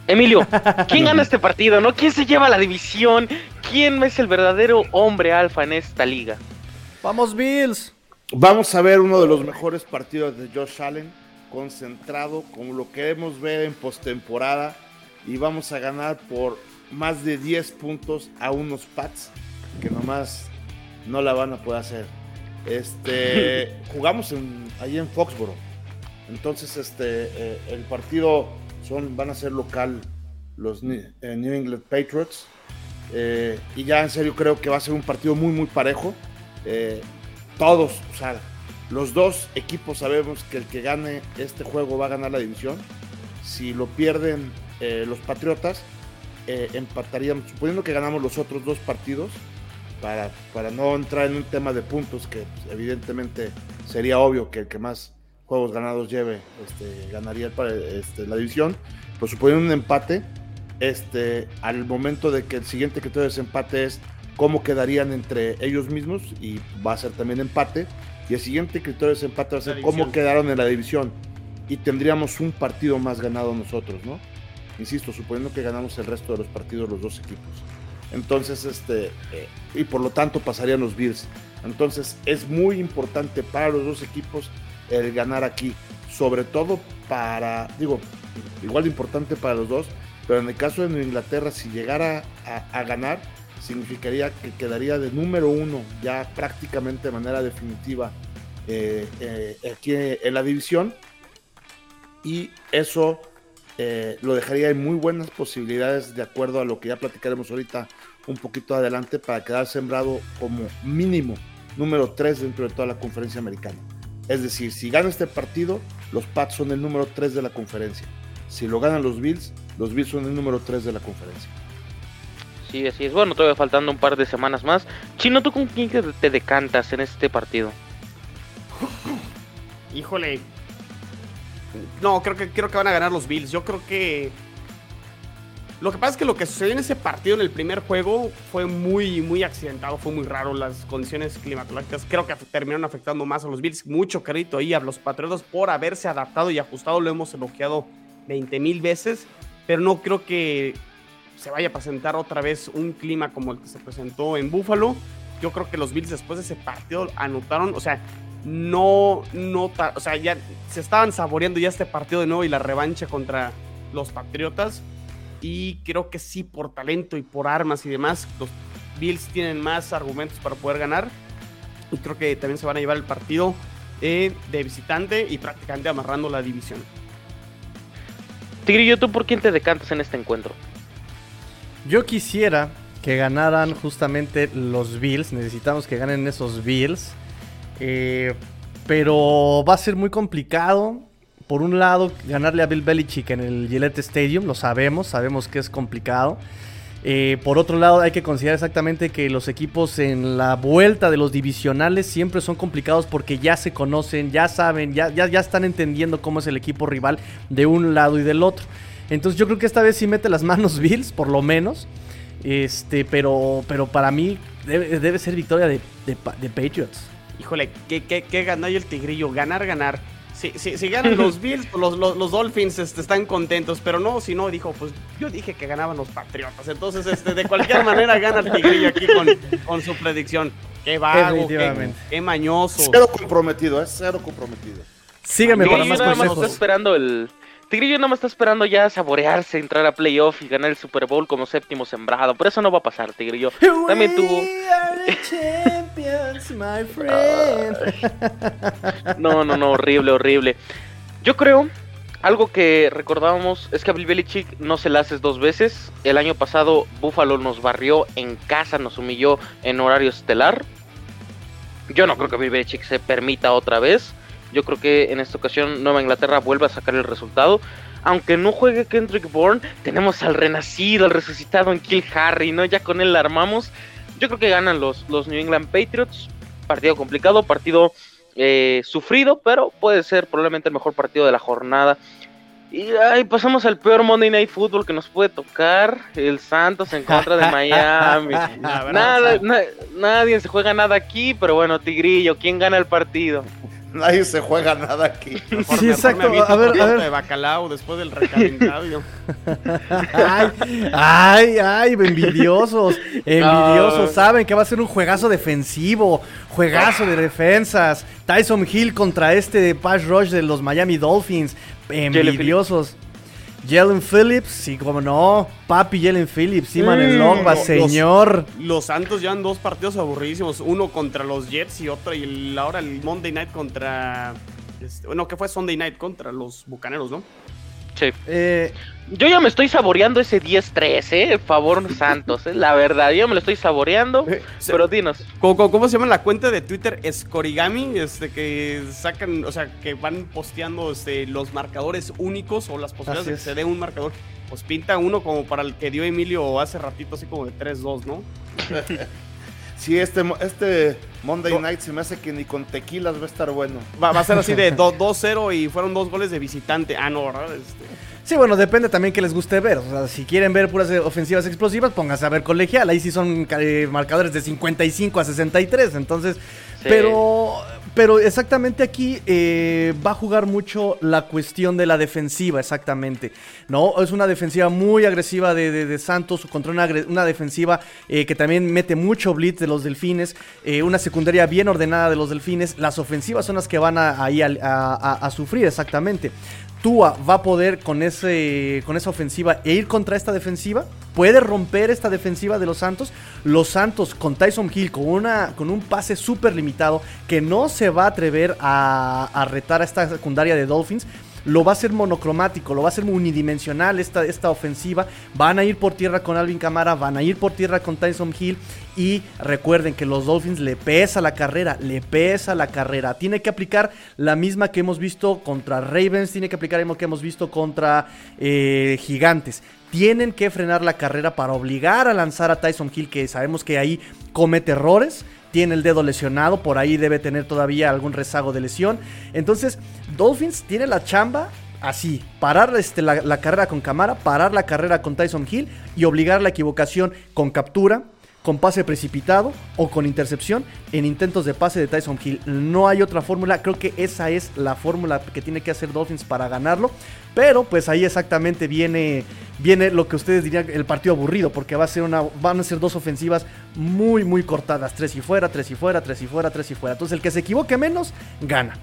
Emilio, ¿quién gana este partido? ¿No? ¿Quién se lleva la división? ¿Quién es el verdadero hombre alfa en esta liga? Vamos Bills. Vamos a ver uno de los mejores partidos de Josh Allen, concentrado, como lo queremos ver en postemporada, y vamos a ganar por más de 10 puntos a unos Pats que nomás no la van a poder hacer. Este, *laughs* jugamos en, ahí en Foxboro. Entonces, este, eh, el partido son, van a ser local los New, eh, New England Patriots. Eh, y ya en serio creo que va a ser un partido muy, muy parejo. todos, o sea, los dos equipos sabemos que el que gane este juego va a ganar la división. Si lo pierden los Patriotas, empataríamos, suponiendo que ganamos los otros dos partidos, para, para no entrar en un tema de puntos, que pues, evidentemente sería obvio que el que más juegos ganados lleve este, ganaría este, la división, pues suponiendo un empate, este, al momento de que el siguiente criterio de desempate es cómo quedarían entre ellos mismos y va a ser también empate. Y el siguiente criterio de desempate va a ser cómo quedaron en la división. Y tendríamos un partido más ganado nosotros, ¿no? Insisto, suponiendo que ganamos el resto de los partidos los dos equipos. Entonces, este, eh, y por lo tanto pasarían los Bills. Entonces, es muy importante para los dos equipos el ganar aquí. Sobre todo para, digo, igual de importante para los dos, pero en el caso de Inglaterra, si llegara a, ganar, significaría que quedaría de número uno ya prácticamente de manera definitiva eh, eh, aquí en la división. Y eso eh, lo dejaría en muy buenas posibilidades de acuerdo a lo que ya platicaremos ahorita un poquito adelante para quedar sembrado como mínimo número 3 dentro de toda la conferencia americana. Es decir, si gana este partido, los Pats son el número 3 de la conferencia. Si lo ganan los Bills, los Bills son el número 3 de la conferencia. Sí, así es. Bueno, todavía faltando un par de semanas más. Chino, ¿tú con quién te decantas en este partido? Híjole. No, creo que, creo que van a ganar los Bills. Yo creo que lo que pasa es que lo que sucedió en ese partido, en el primer juego, fue muy, muy accidentado, fue muy raro. Las condiciones climatológicas creo que terminaron afectando más a los Bills. Mucho crédito ahí a los Patriotas por haberse adaptado y ajustado. Lo hemos elogiado 20 mil veces, pero no creo que se vaya a presentar otra vez un clima como el que se presentó en Buffalo. Yo creo que los Bills después de ese partido anotaron, o sea, no, no, o sea, ya se estaban saboreando ya este partido de nuevo y la revancha contra los Patriotas y creo que sí, por talento y por armas y demás, los Bills tienen más argumentos para poder ganar. Y creo que también se van a llevar el partido eh, de visitante y prácticamente amarrando la división. Tigrillo, ¿tú por quién te decantas en este encuentro? Yo quisiera que ganaran justamente los Bills. Necesitamos que ganen esos Bills. Eh, pero va a ser muy complicado por un lado, ganarle a Bill Belichick en el Gillette Stadium, lo sabemos, sabemos que es complicado. Eh, por otro lado, hay que considerar exactamente que los equipos en la vuelta de los divisionales siempre son complicados porque ya se conocen, ya saben, ya, ya, están entendiendo cómo es el equipo rival de un lado y del otro. Entonces yo creo que esta vez sí mete las *laughs* manos Bills, por lo menos. Este, pero, pero para mí debe, ser victoria de, Patriots. Híjole, ¿qué, qué, qué ganó el Tigrillo? Ganar, ganar. Si, ganan los *laughs* Bills, pues los, los, Dolphins este, están contentos, pero no, si no, dijo, pues yo dije que ganaban los Patriotas. Entonces, este, de cualquier manera gana el Tigrillo aquí con, su predicción. Qué vago, qué, mañoso. Cero comprometido, es cero comprometido. Sígueme para más consejos. Está esperando el, Tigrillo no me está esperando ya saborearse, entrar a playoff y ganar el Super Bowl como séptimo sembrado. Por eso no va a pasar, Tigrillo. También tuvo. *laughs* no, no, no, horrible, horrible. Yo creo, algo que recordábamos es que a Bill Belichick no se la haces dos veces. El año pasado Buffalo nos barrió en casa, nos humilló en horario estelar. Yo no creo que Bill Belichick se permita otra vez. Yo creo que en esta ocasión Nueva Inglaterra vuelve a sacar el resultado. Aunque no juegue Kendrick Bourne, tenemos al renacido, al resucitado en Kill Harry, ¿no? Ya con él la armamos. Yo creo que ganan los, los New England Patriots. Partido complicado, partido eh, sufrido, pero puede ser probablemente el mejor partido de la jornada. Y ahí pasamos al peor Monday Night Football que nos puede tocar. El Santos en contra de *laughs* Miami. nada, nadie se juega nada aquí, pero bueno, Tigrillo, ¿quién gana el partido? Nadie se juega nada aquí. sí, exacto. A ver, a ver. de bacalao después del recalentado. ay, ay, ay, envidiosos. *laughs* Envidiosos. Saben que va a ser un juegazo defensivo. Juegazo de defensas. Tyson Hill contra este de Pass Rush de los Miami Dolphins. Envidiosos. Jalen Phillips, sí, como no. Papi Jalen Phillips, sí, man, el Longba, señor. Los, Santos llevan dos partidos aburridísimos. Uno contra los Jets y otro, y ahora el Monday Night contra. Este, bueno, que fue Sunday Night contra los Bucaneros, ¿no? Sí. Eh, yo ya me estoy saboreando ese 10-3, ¿eh? Favor *laughs* Santos, ¿eh? la verdad. Yo me lo estoy saboreando. Eh, pero dinos. ¿Cómo, se llama la cuenta de Twitter? Escorigami, este, que sacan, o sea, que van posteando este, los marcadores únicos o las posibilidades de que se dé un marcador. Pues pinta uno como para el que dio Emilio hace ratito, así como de 3-2, ¿no? *laughs* Sí, este, este Monday Night se me hace que ni con tequilas va a estar bueno. Va, a ser así de *laughs* 2-0 y fueron dos goles de visitante. Ah, no, ¿verdad? Este... Sí, bueno, depende también que les guste ver. O sea, si quieren ver puras ofensivas explosivas, pónganse a ver colegial. Ahí sí son eh, marcadores de 55 a 63. Entonces, pero, pero exactamente aquí eh, va a jugar mucho la cuestión de la defensiva, exactamente. ¿no? Es una defensiva muy agresiva de, Santos contra una, una defensiva eh, que también mete mucho blitz de los delfines. una secundaria bien ordenada de los delfines. Las ofensivas son las que van a, ahí a sufrir, exactamente. Tua va a poder con, ese, con esa ofensiva e ir contra esta defensiva. Puede romper esta defensiva de los Santos. Los Santos con Tyson Hill, con, una, con un pase súper limitado, que no se va a atrever a, a retar a esta secundaria de Dolphins lo va a hacer monocromático, lo va a hacer unidimensional esta, esta ofensiva. Van a ir por tierra con Alvin Camara, van a ir por tierra con Tyson Hill. Y recuerden que los Dolphins le pesa la carrera, le pesa la carrera. Tiene que aplicar la misma que hemos visto contra Ravens, tiene que aplicar lo que hemos visto contra eh, Gigantes. Tienen que frenar la carrera para obligar a lanzar a Tyson Hill, que sabemos que ahí comete errores tiene el dedo lesionado, por ahí debe tener todavía algún rezago de lesión. Entonces, Dolphins tiene la chamba así, parar este, la, la, carrera con Camara, parar la carrera con Tyson Hill y obligar la equivocación con captura, con pase precipitado o con intercepción en intentos de pase de Tyson Hill. No hay otra fórmula, creo que esa es la fórmula que tiene que hacer Dolphins para ganarlo, pero pues ahí exactamente viene viene lo que ustedes dirían el partido aburrido porque va a ser una van a ser dos ofensivas muy muy cortadas, tres y fuera, tres y fuera, tres y fuera, tres y fuera. Entonces el que se equivoque menos gana.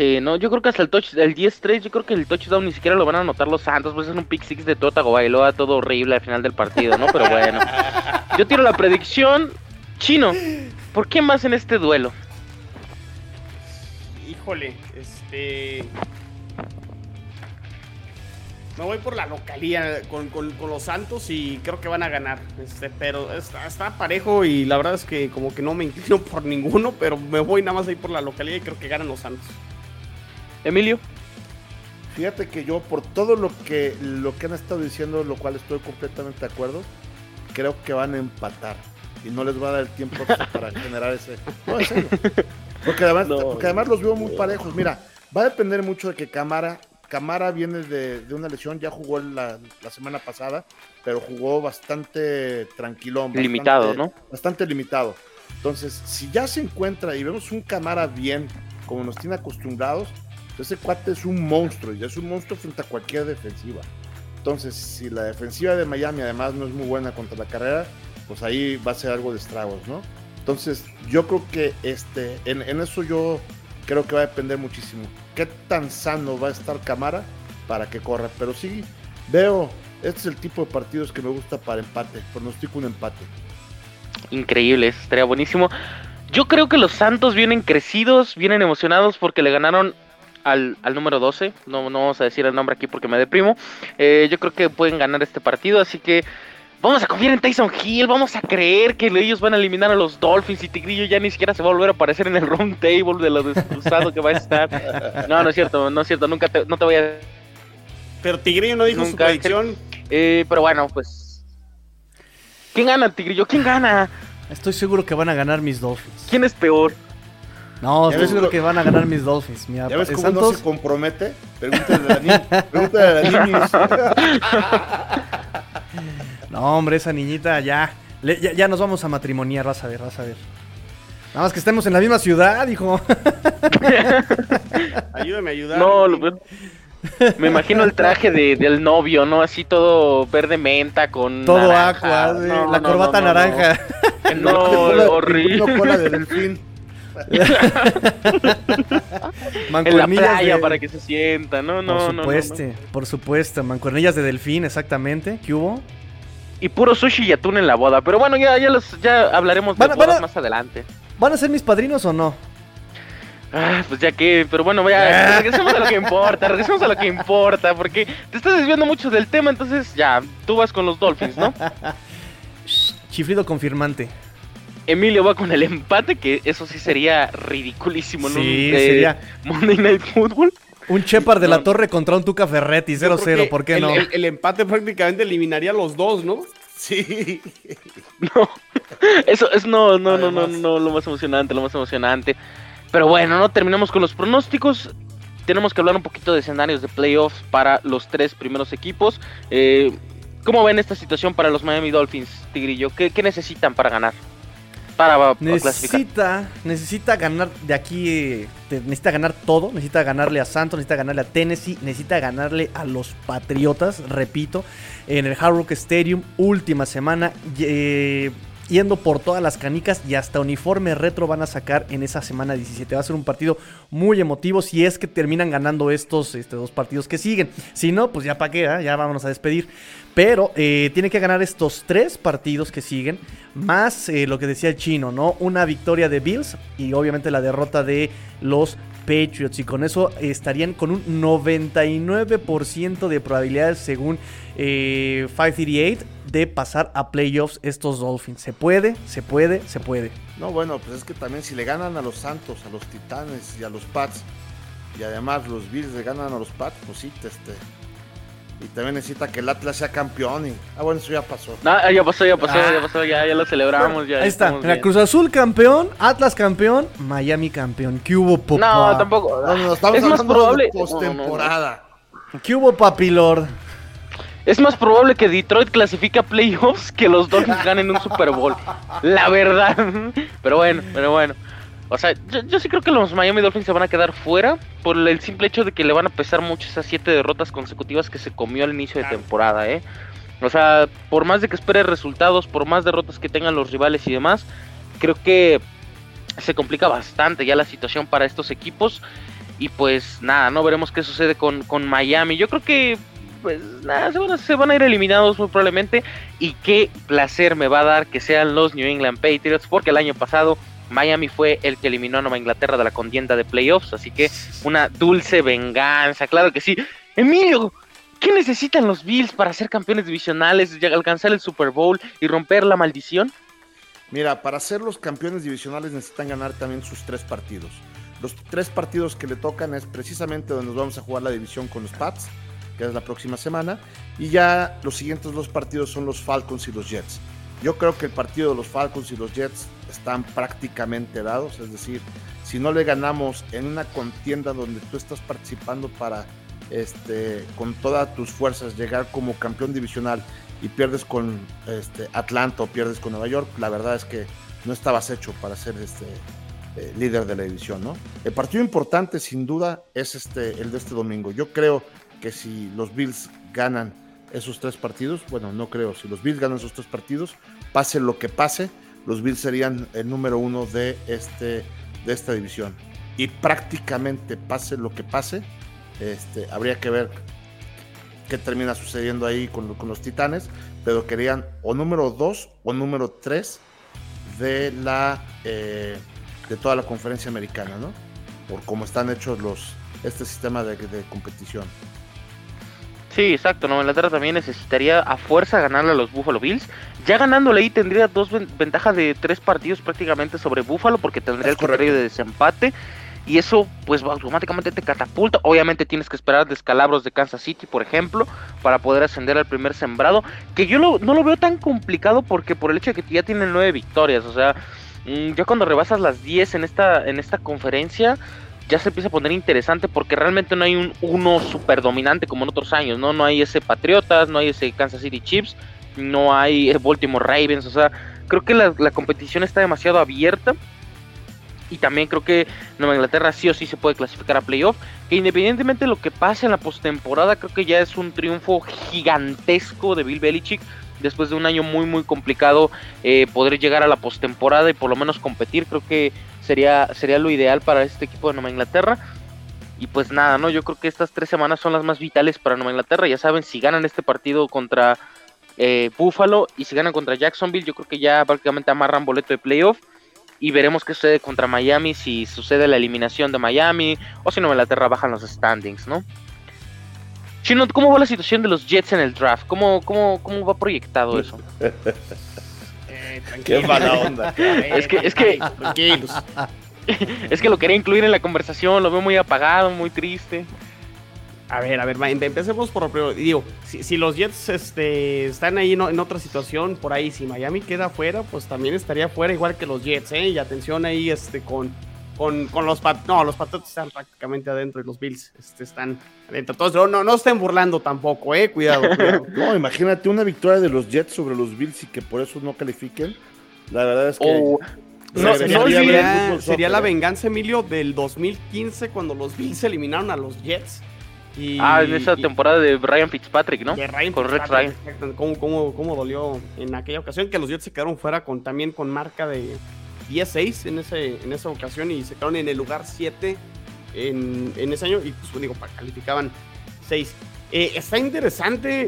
Sí, no, yo creo que hasta el touch, el 10-3, yo creo que el touchdown ni siquiera lo van a anotar los Santos, pues es un pick six de Tota Bailoa, todo horrible al final del partido, ¿no? Pero bueno. *laughs* Yo tiro la predicción. Chino, ¿por qué más en este duelo? Híjole, este. Me voy por la localía con, los Santos y creo que van a ganar. Este, pero está, está, parejo y la verdad es que como que no me inclino *laughs* por ninguno, pero me voy nada más ahí por la localidad y creo que ganan los Santos. Emilio. Fíjate que yo por todo lo que lo que han estado diciendo, lo cual estoy completamente de acuerdo, creo que van a empatar y no les va a dar el tiempo *laughs* para generar ese. No, Porque además, porque además los veo muy parejos. Mira, va a depender mucho de que Camara Camara viene de, una lesión, ya jugó la, la, semana pasada, pero jugó bastante tranquilón. limitado, ¿no? Bastante limitado. Entonces, si ya se encuentra y vemos un Camara bien, como nos tiene acostumbrados, ese cuate es un monstruo y es un monstruo frente a cualquier defensiva. Entonces, si la defensiva de Miami además no es muy buena contra la carrera, pues ahí va a ser algo de estragos, ¿no? Entonces, yo creo que este, en, eso yo creo que va a depender muchísimo. ¿Qué tan sano va a estar Camara para que corra? Pero sí, veo, este es el tipo de partidos que me gusta para empate, pronostico un empate. Increíble, estaría buenísimo. Yo creo que los Santos vienen crecidos, vienen emocionados porque le ganaron al, número 12. No, no vamos a decir el nombre aquí porque me deprimo. Eh, yo creo que pueden ganar este partido, así que vamos a confiar en Tyson Hill. Vamos a creer que ellos van a eliminar a los Dolphins y Tigrillo ya ni siquiera se va a volver a aparecer en el round table de lo destrozado que va a estar. No, no es cierto, no es cierto. Nunca te, no te voy a. Pero Tigrillo no dijo su predicción. Eh, pero bueno, pues. ¿Quién gana, Tigrillo? ¿Quién gana? Estoy seguro que van a ganar mis Dolphins. ¿Quién es peor? No, estoy seguro que van a ganar mis Dolphins. ¿Ya ves cómo Santos... no se compromete? Pregúntale a la, Pregúntale a la *laughs* niña. no, hombre, esa niñita ya, ya, nos vamos a matrimoniar, vas a ver, vas a ver. Nada más que estemos en la misma ciudad, hijo. *laughs* Ayúdame a ayudar. No, me imagino el traje de, del novio, ¿no? Así todo verde menta con. Todo agua, la corbata naranja. *laughs* No, horrible. cola de delfín. *laughs* en la playa para que se sienta, no, no, por supuesto, Por supuesto, mancuernillas de delfín, exactamente. ¿Qué hubo? Y puro sushi y atún en la boda. Pero bueno, ya, ya, los, ya hablaremos de bodas más adelante. ¿Van a ser mis padrinos o no? Ah, pues ya que, pero bueno, ya, regresemos a lo que importa, regresemos a lo que importa, porque te estás desviando mucho del tema, entonces ya, tú vas con los Dolphins, ¿no? *laughs* Chifrido confirmante. Emilio va con el empate, que eso sí sería ridiculísimo, ¿no? Sí, sería. Monday Night Football. Un Shepard de la Torre contra un Tuca Ferretti, 0-0, ¿por qué no? El, empate prácticamente eliminaría a los dos, ¿no? Sí. *laughs* No, eso es no, no, no, no, no, lo más emocionante, lo más emocionante. Pero bueno, no terminamos con los pronósticos. Tenemos que hablar un poquito de escenarios de playoffs para los tres primeros equipos. Eh, ¿Cómo ven esta situación para los Miami Dolphins, Tigrillo? ¿Qué, qué necesitan para ganar? Necesita, necesita ganar de aquí, eh, necesita ganar todo, necesita ganarle a Santos, necesita ganarle a Tennessee, necesita ganarle a los Patriotas, repito, en el Hard Rock Stadium, última semana, eh, yendo por todas las canicas y hasta uniforme retro van a sacar en esa semana 17. Va a ser un partido muy emotivo si es que terminan ganando estos este, dos partidos que siguen. Si no, pues ya para qué, ¿ah? ya vámonos a despedir. Pero eh, tiene que ganar estos tres partidos que siguen, más eh, lo que decía el chino, ¿no? Una victoria de Bills y obviamente la derrota de los Patriots. Y con eso estarían con un 99% de probabilidades, según eh, 538, de pasar a playoffs estos Dolphins. Se puede, se puede, se puede. No, bueno, pues es que también si le ganan a los Santos, a los Titanes y a los Pats, y además los Bills le ganan a los Pats, pues sí, este. Y también necesita que el Atlas sea campeón. Y, ah, bueno, eso ya pasó. Ah, ya pasó, ya pasó, Ah. ya pasó, ya, ya lo celebramos. ya Ahí está, bien. Cruz Azul campeón, Atlas campeón, Miami campeón. ¿Qué hubo, papá? No, tampoco. No, no, estamos es más hablando probable. de no, no, no. postemporada. ¿Qué hubo, papilord? Es más probable que Detroit clasifique a playoffs que los Dolphins *laughs* ganen un Super Bowl. La verdad. Pero bueno, pero bueno. O sea, yo, yo sí creo que los Miami Dolphins se van a quedar fuera por el simple hecho de que le van a pesar mucho esas siete derrotas consecutivas que se comió al inicio de temporada, ¿eh? O sea, por más de que espere resultados, por más derrotas que tengan los rivales y demás, creo que se complica bastante ya la situación para estos equipos. Y pues nada, no veremos qué sucede con, con Miami. Yo creo que pues nada, se van, a, ir eliminados muy probablemente. Y qué placer me va a dar que sean los New England Patriots, porque el año pasado Miami fue el que eliminó a Nueva Inglaterra de la contienda de playoffs. Así que una dulce venganza, claro que sí. Emilio, ¿qué necesitan los Bills para ser campeones divisionales, alcanzar el Super Bowl y romper la maldición? Mira, para ser los campeones divisionales necesitan ganar también sus tres partidos. Los tres partidos que le tocan es precisamente donde nos vamos a jugar la división con los Pats, que es la próxima semana. Y ya los siguientes dos partidos son los Falcons y los Jets. Yo creo que el partido de los Falcons y los Jets están prácticamente dados. Es decir, si no le ganamos en una contienda donde tú estás participando para, este, con todas tus fuerzas, llegar como campeón divisional y pierdes con este, Atlanta o pierdes con Nueva York, la verdad es que no estabas hecho para ser este eh, líder de la división, ¿no? El partido importante, sin duda, es este, el de este domingo. Yo creo que si los Bills ganan esos tres partidos, bueno, no creo, si los Bills ganan esos tres partidos, pase lo que pase, los Bills serían el número uno de, este, de esta división. Y prácticamente pase lo que pase, este, habría que ver qué termina sucediendo ahí con, los Titanes, pero querían o número 2 o número 3 de la eh, de toda la conferencia americana, ¿no? Por cómo están hechos los este sistema de competición. Sí, exacto. Nueva Inglaterra también necesitaría a fuerza ganarle a los Buffalo Bills. Ya ganándole ahí tendría dos ven- ventajas de tres partidos prácticamente sobre Buffalo porque tendría Es el criterio de desempate. Y eso pues automáticamente te catapulta. Obviamente tienes que esperar descalabros de Kansas City, por ejemplo, para poder ascender al primer sembrado. Que yo lo- no lo veo tan complicado porque por el hecho de que ya tienen nueve victorias. O sea, mm, ya cuando rebasas las 10 en esta, en esta conferencia, ya se empieza a poner interesante porque realmente no hay un uno super dominante como en otros años, ¿no? No hay ese Patriotas, no hay ese Kansas City Chiefs, no hay Baltimore Ravens, o sea, creo que la, la competición está demasiado abierta. Y también creo que Nueva Inglaterra sí o sí se puede clasificar a playoff. Que independientemente de lo que pase en la postemporada, creo que ya es un triunfo gigantesco de Bill Belichick. Después de un año muy muy complicado, eh, poder llegar a la postemporada y por lo menos competir, creo que sería, sería lo ideal para este equipo de Nueva Inglaterra. Y pues nada, ¿no? Yo creo que estas tres semanas son las más vitales para Nueva Inglaterra. Ya saben, si ganan este partido contra eh, Buffalo y si ganan contra Jacksonville, yo creo que ya prácticamente amarran boleto de playoff. Y veremos qué sucede contra Miami, si sucede la eliminación de Miami o si Nueva Inglaterra bajan los standings, ¿no? Chino, ¿cómo va la situación de los Jets en el draft? ¿Cómo, cómo, cómo va proyectado eso? *laughs* Eh, Qué mala onda. *laughs* Es que- es que- Tranquilos. *laughs* es que lo quería incluir en la conversación, lo veo muy apagado, muy triste. A ver, a ver, empecemos por lo primero. Digo, si, los Jets este, están ahí en, otra situación, por ahí, si Miami queda fuera, pues también estaría fuera igual que los Jets, ¿eh? Y atención ahí este, con, con, con los Pat No, los Patriots están prácticamente adentro y los Bills este, están adentro. Entonces, no, no estén burlando tampoco, ¿eh? Cuidado, *laughs* cuidado. no, imagínate una victoria de los Jets sobre los Bills y que por eso no califiquen. La verdad es que... Oh, no, sería, sería la venganza, Emilio, del 2015 cuando los Bills eliminaron a los Jets ah, en esa temporada de Ryan Fitzpatrick, ¿no? De Ryan con Rex Ryan. ¿Cómo, cómo, dolió en aquella ocasión que los Jets se quedaron fuera con también con marca de 10-6 en, en esa ocasión y se quedaron en el lugar 7 en, en ese año y pues digo, calificaban 6. Eh, está interesante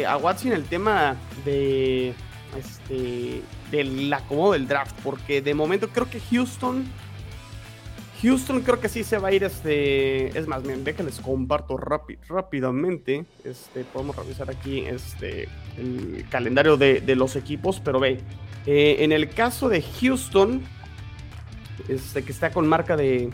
eh, a Watson el tema de este del acomodo del draft porque de momento creo que Houston Houston creo que sí se va a ir este. Es más, bien, déjenles comparto rápidamente. Este, podemos revisar aquí este, el calendario de, los equipos. Pero ve. Eh, en el caso de Houston. Este, que está con marca de,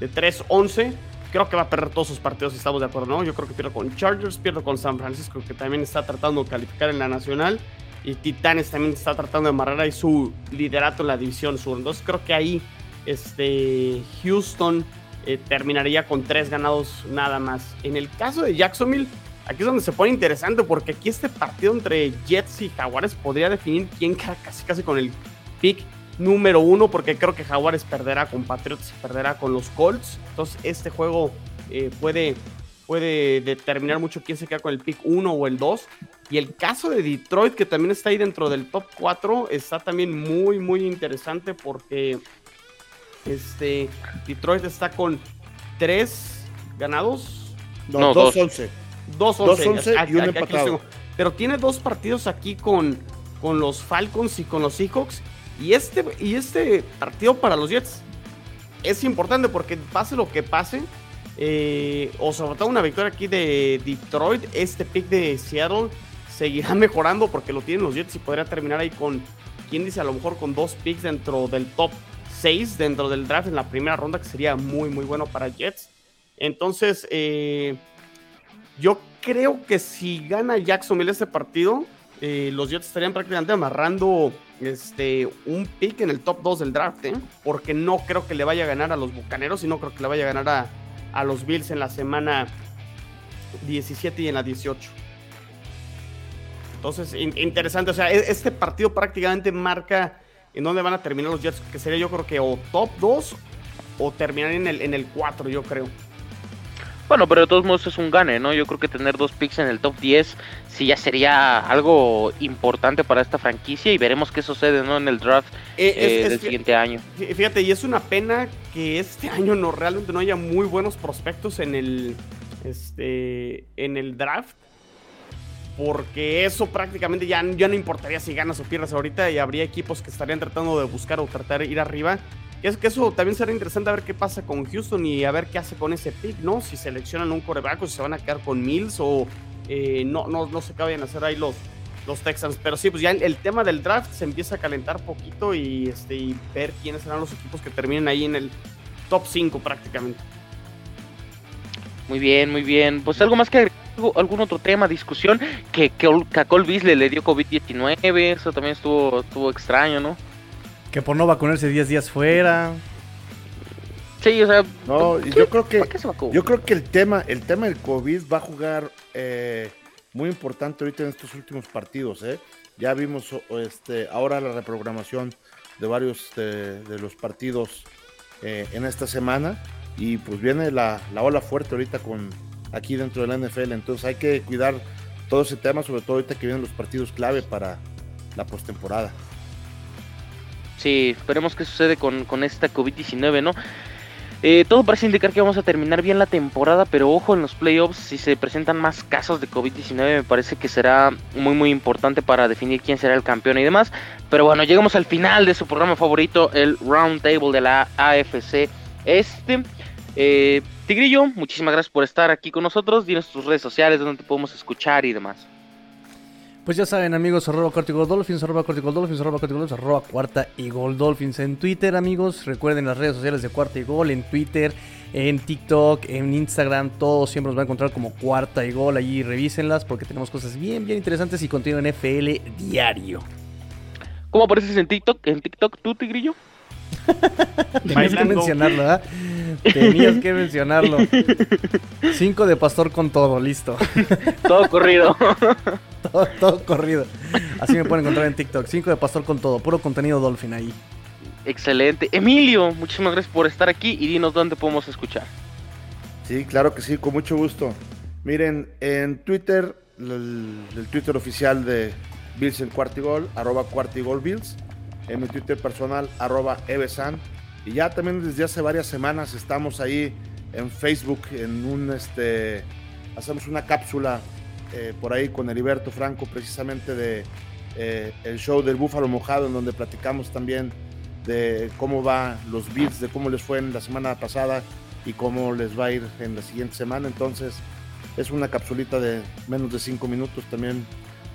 de 3-11. Creo que va a perder todos sus partidos si estamos de acuerdo, ¿no? Yo creo que pierde con Chargers, pierde con San Francisco, que también está tratando de calificar en la nacional. Y Titanes también está tratando de amarrar ahí su liderato en la división sur. Entonces creo que ahí este, Houston eh, terminaría con tres ganados nada más. En el caso de Jacksonville, aquí es donde se pone interesante porque aquí este partido entre Jets y Jaguares podría definir quién queda casi casi con el pick número uno porque creo que Jaguares perderá con Patriots y perderá con los Colts. Entonces este juego eh, puede, puede determinar mucho quién se queda con el pick 1 o el 2. Y el caso de Detroit, que también está ahí dentro del top 4, está también muy, muy interesante porque este, Detroit está con tres ganados. No, dos 11. Dos 11. y un empatado. Pero tiene dos partidos aquí con, con los Falcons y con los Seahawks. Y este, y este partido para los Jets es importante porque pase lo que pase, eh, o sobre todo una victoria aquí de Detroit, este pick de Seattle seguirá *laughs* mejorando porque lo tienen los Jets y podría terminar ahí con, quién dice, a lo mejor con dos picks dentro del top 6 dentro del draft en la primera ronda, que sería muy, muy bueno para Jets. Entonces, eh, yo creo que si gana Jacksonville este partido, eh, los Jets estarían prácticamente amarrando este, un pick en el top 2 del draft, ¿eh? porque no creo que le vaya a ganar a los Bucaneros y no creo que le vaya a ganar a, a los Bills en la semana 17 y en la 18. Entonces, interesante, o sea, e-, este partido prácticamente marca en dónde van a terminar los Jets, que sería yo creo que o top 2 o terminar en el, en el 4, yo creo. Bueno, pero de todos modos es un gane, ¿no? Yo creo que tener dos picks en el top 10 sí ya sería algo importante para esta franquicia y veremos qué sucede, ¿no? En el draft eh, eh, del siguiente año. Fíjate, y es una pena que este *laughs* año no realmente no haya muy buenos prospectos en el, este, en el draft porque eso prácticamente ya, ya no importaría si ganas o pierdas ahorita y habría equipos que estarían tratando de buscar o tratar de ir arriba. Y es que eso también será interesante a ver qué pasa con Houston y a ver qué hace con ese pick, ¿no? Si seleccionan un coreback o si se van a quedar con Mills o eh, no, no, no qué vayan a hacer ahí los, los Texans. Pero sí, pues ya el, tema del draft se empieza a calentar poquito y, este, y ver quiénes serán los equipos que terminen ahí en el top 5 prácticamente. Muy bien, muy bien. Pues algo más que algún otro tema, discusión, que, que, a Cole le dio COVID-19, eso también estuvo, estuvo extraño, ¿no? Que por no vacunarse 10 días fuera. Sí, o sea, no, yo creo que yo creo que el tema, el tema del COVID va a jugar eh, muy importante ahorita en estos últimos partidos, ¿eh? Ya vimos este ahora la reprogramación de varios de, los partidos eh, en esta semana y pues viene la, la ola fuerte ahorita con aquí dentro de la NFL. Entonces hay que cuidar todo ese tema, sobre todo ahorita que vienen los partidos clave para la postemporada. Sí, esperemos que sucede con, con esta COVID-19, ¿no? Eh, todo parece indicar que vamos a terminar bien la temporada, pero ojo en los playoffs, si se presentan más casos de COVID-19, me parece que será muy muy importante para definir quién será el campeón y demás. Pero bueno, llegamos al final de su programa favorito, el Round Table de la AFC Este. Eh, Tigrillo, muchísimas gracias por estar aquí con nosotros. Dinos tus redes sociales donde te podemos escuchar y demás. Pues ya saben, amigos, arroba cuarta y gol dolphins, arroba cuarta y gol dolphins, arroba cuarta y arroba cuarta y gol dolphins en Twitter, amigos. Recuerden las redes sociales de cuarta y gol en Twitter, en TikTok, en Instagram, todos siempre nos van a encontrar como cuarta y gol. Allí revísenlas porque tenemos cosas bien, bien interesantes y contenido en FL diario. ¿Cómo apareces en TikTok? ¿En TikTok tú, Tigrillo? *laughs* Tenías que mencionarlo, ¿verdad? Tenías que mencionarlo. Cinco de pastor con todo, listo. Todo corrido. *laughs* todo, todo corrido. Así me pueden encontrar en TikTok. Cinco de pastor con todo, puro contenido Dolphin ahí. Excelente. Emilio, muchísimas gracias por estar aquí y dinos dónde podemos escuchar. Sí, claro que sí, con mucho gusto. Miren, en Twitter, el, el Twitter oficial de Bills en Cuartigol, arroba Cuartigol Bills. En mi Twitter personal, arroba Evesan. Y ya también desde hace varias semanas estamos ahí en Facebook, en un, este, hacemos una cápsula eh, por ahí con Heriberto Franco, precisamente de eh, el show del Búfalo Mojado, en donde platicamos también de cómo va los Bills, de cómo les fue en la semana pasada y cómo les va a ir en la siguiente semana. Entonces, es una capsulita de menos de 5 minutos también,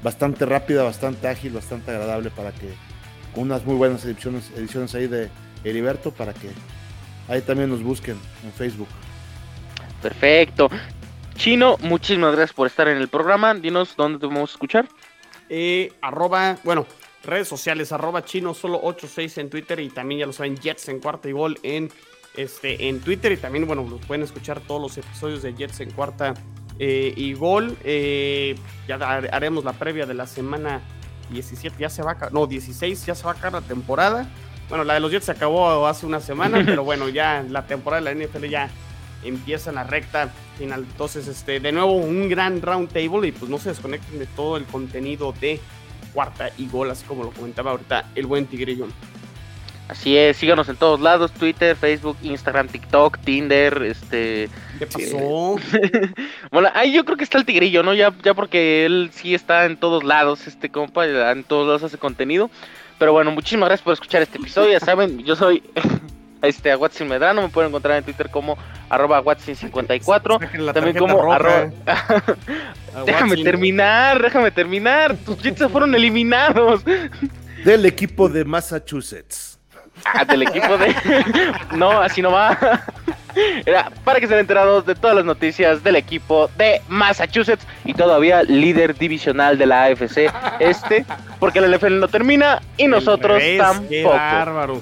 bastante rápida, bastante ágil, bastante agradable para que, con unas muy buenas ediciones, ediciones ahí de Heriberto, para que ahí también nos busquen en Facebook. Perfecto. Chino, muchísimas gracias por estar en el programa. Dinos dónde te podemos escuchar. Eh, arroba, bueno, redes sociales, arroba chino solo 86 en Twitter y también ya lo saben, Jets en cuarta y gol en, este, en Twitter y también, bueno, los pueden escuchar todos los episodios de Jets en cuarta eh, y gol. Eh, ya har- haremos la previa de la semana 17, ya se va a no, 16, ya se va a acabar la temporada. Bueno, la de los Jets se acabó hace una semana, *laughs* pero bueno, ya la temporada de la NFL ya empieza en la recta final. Entonces, este, de nuevo, un gran round table y pues no se desconecten de todo el contenido de cuarta y gol, así como lo comentaba ahorita el buen Tigrillo. Así es, síganos en todos lados, Twitter, Facebook, Instagram, TikTok, Tinder, este... ¿Qué pasó? *laughs* Bueno, ahí yo creo que está el tigrillo, ¿no? Ya, ya porque él sí está en todos lados, este compa, en todos lados hace contenido. Pero bueno, muchísimas gracias por escuchar este episodio. Ya saben, yo soy *laughs* este a Watson Medrano, me pueden encontrar en Twitter como arroba Watson54. Saquen la También como roja. arroba... *laughs* A déjame Watson. terminar, déjame terminar. Tus se fueron eliminados. Del equipo de Massachusetts. Ah, del equipo de. *laughs* no, así no va. Era para que estén enterados de todas las noticias del equipo de Massachusetts y todavía líder divisional de la AFC este, porque la NFL no termina y nosotros revés, Qué tampoco. bárbaro.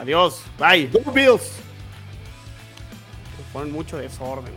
Adiós. Bye. Go Bills. Ponen mucho desorden.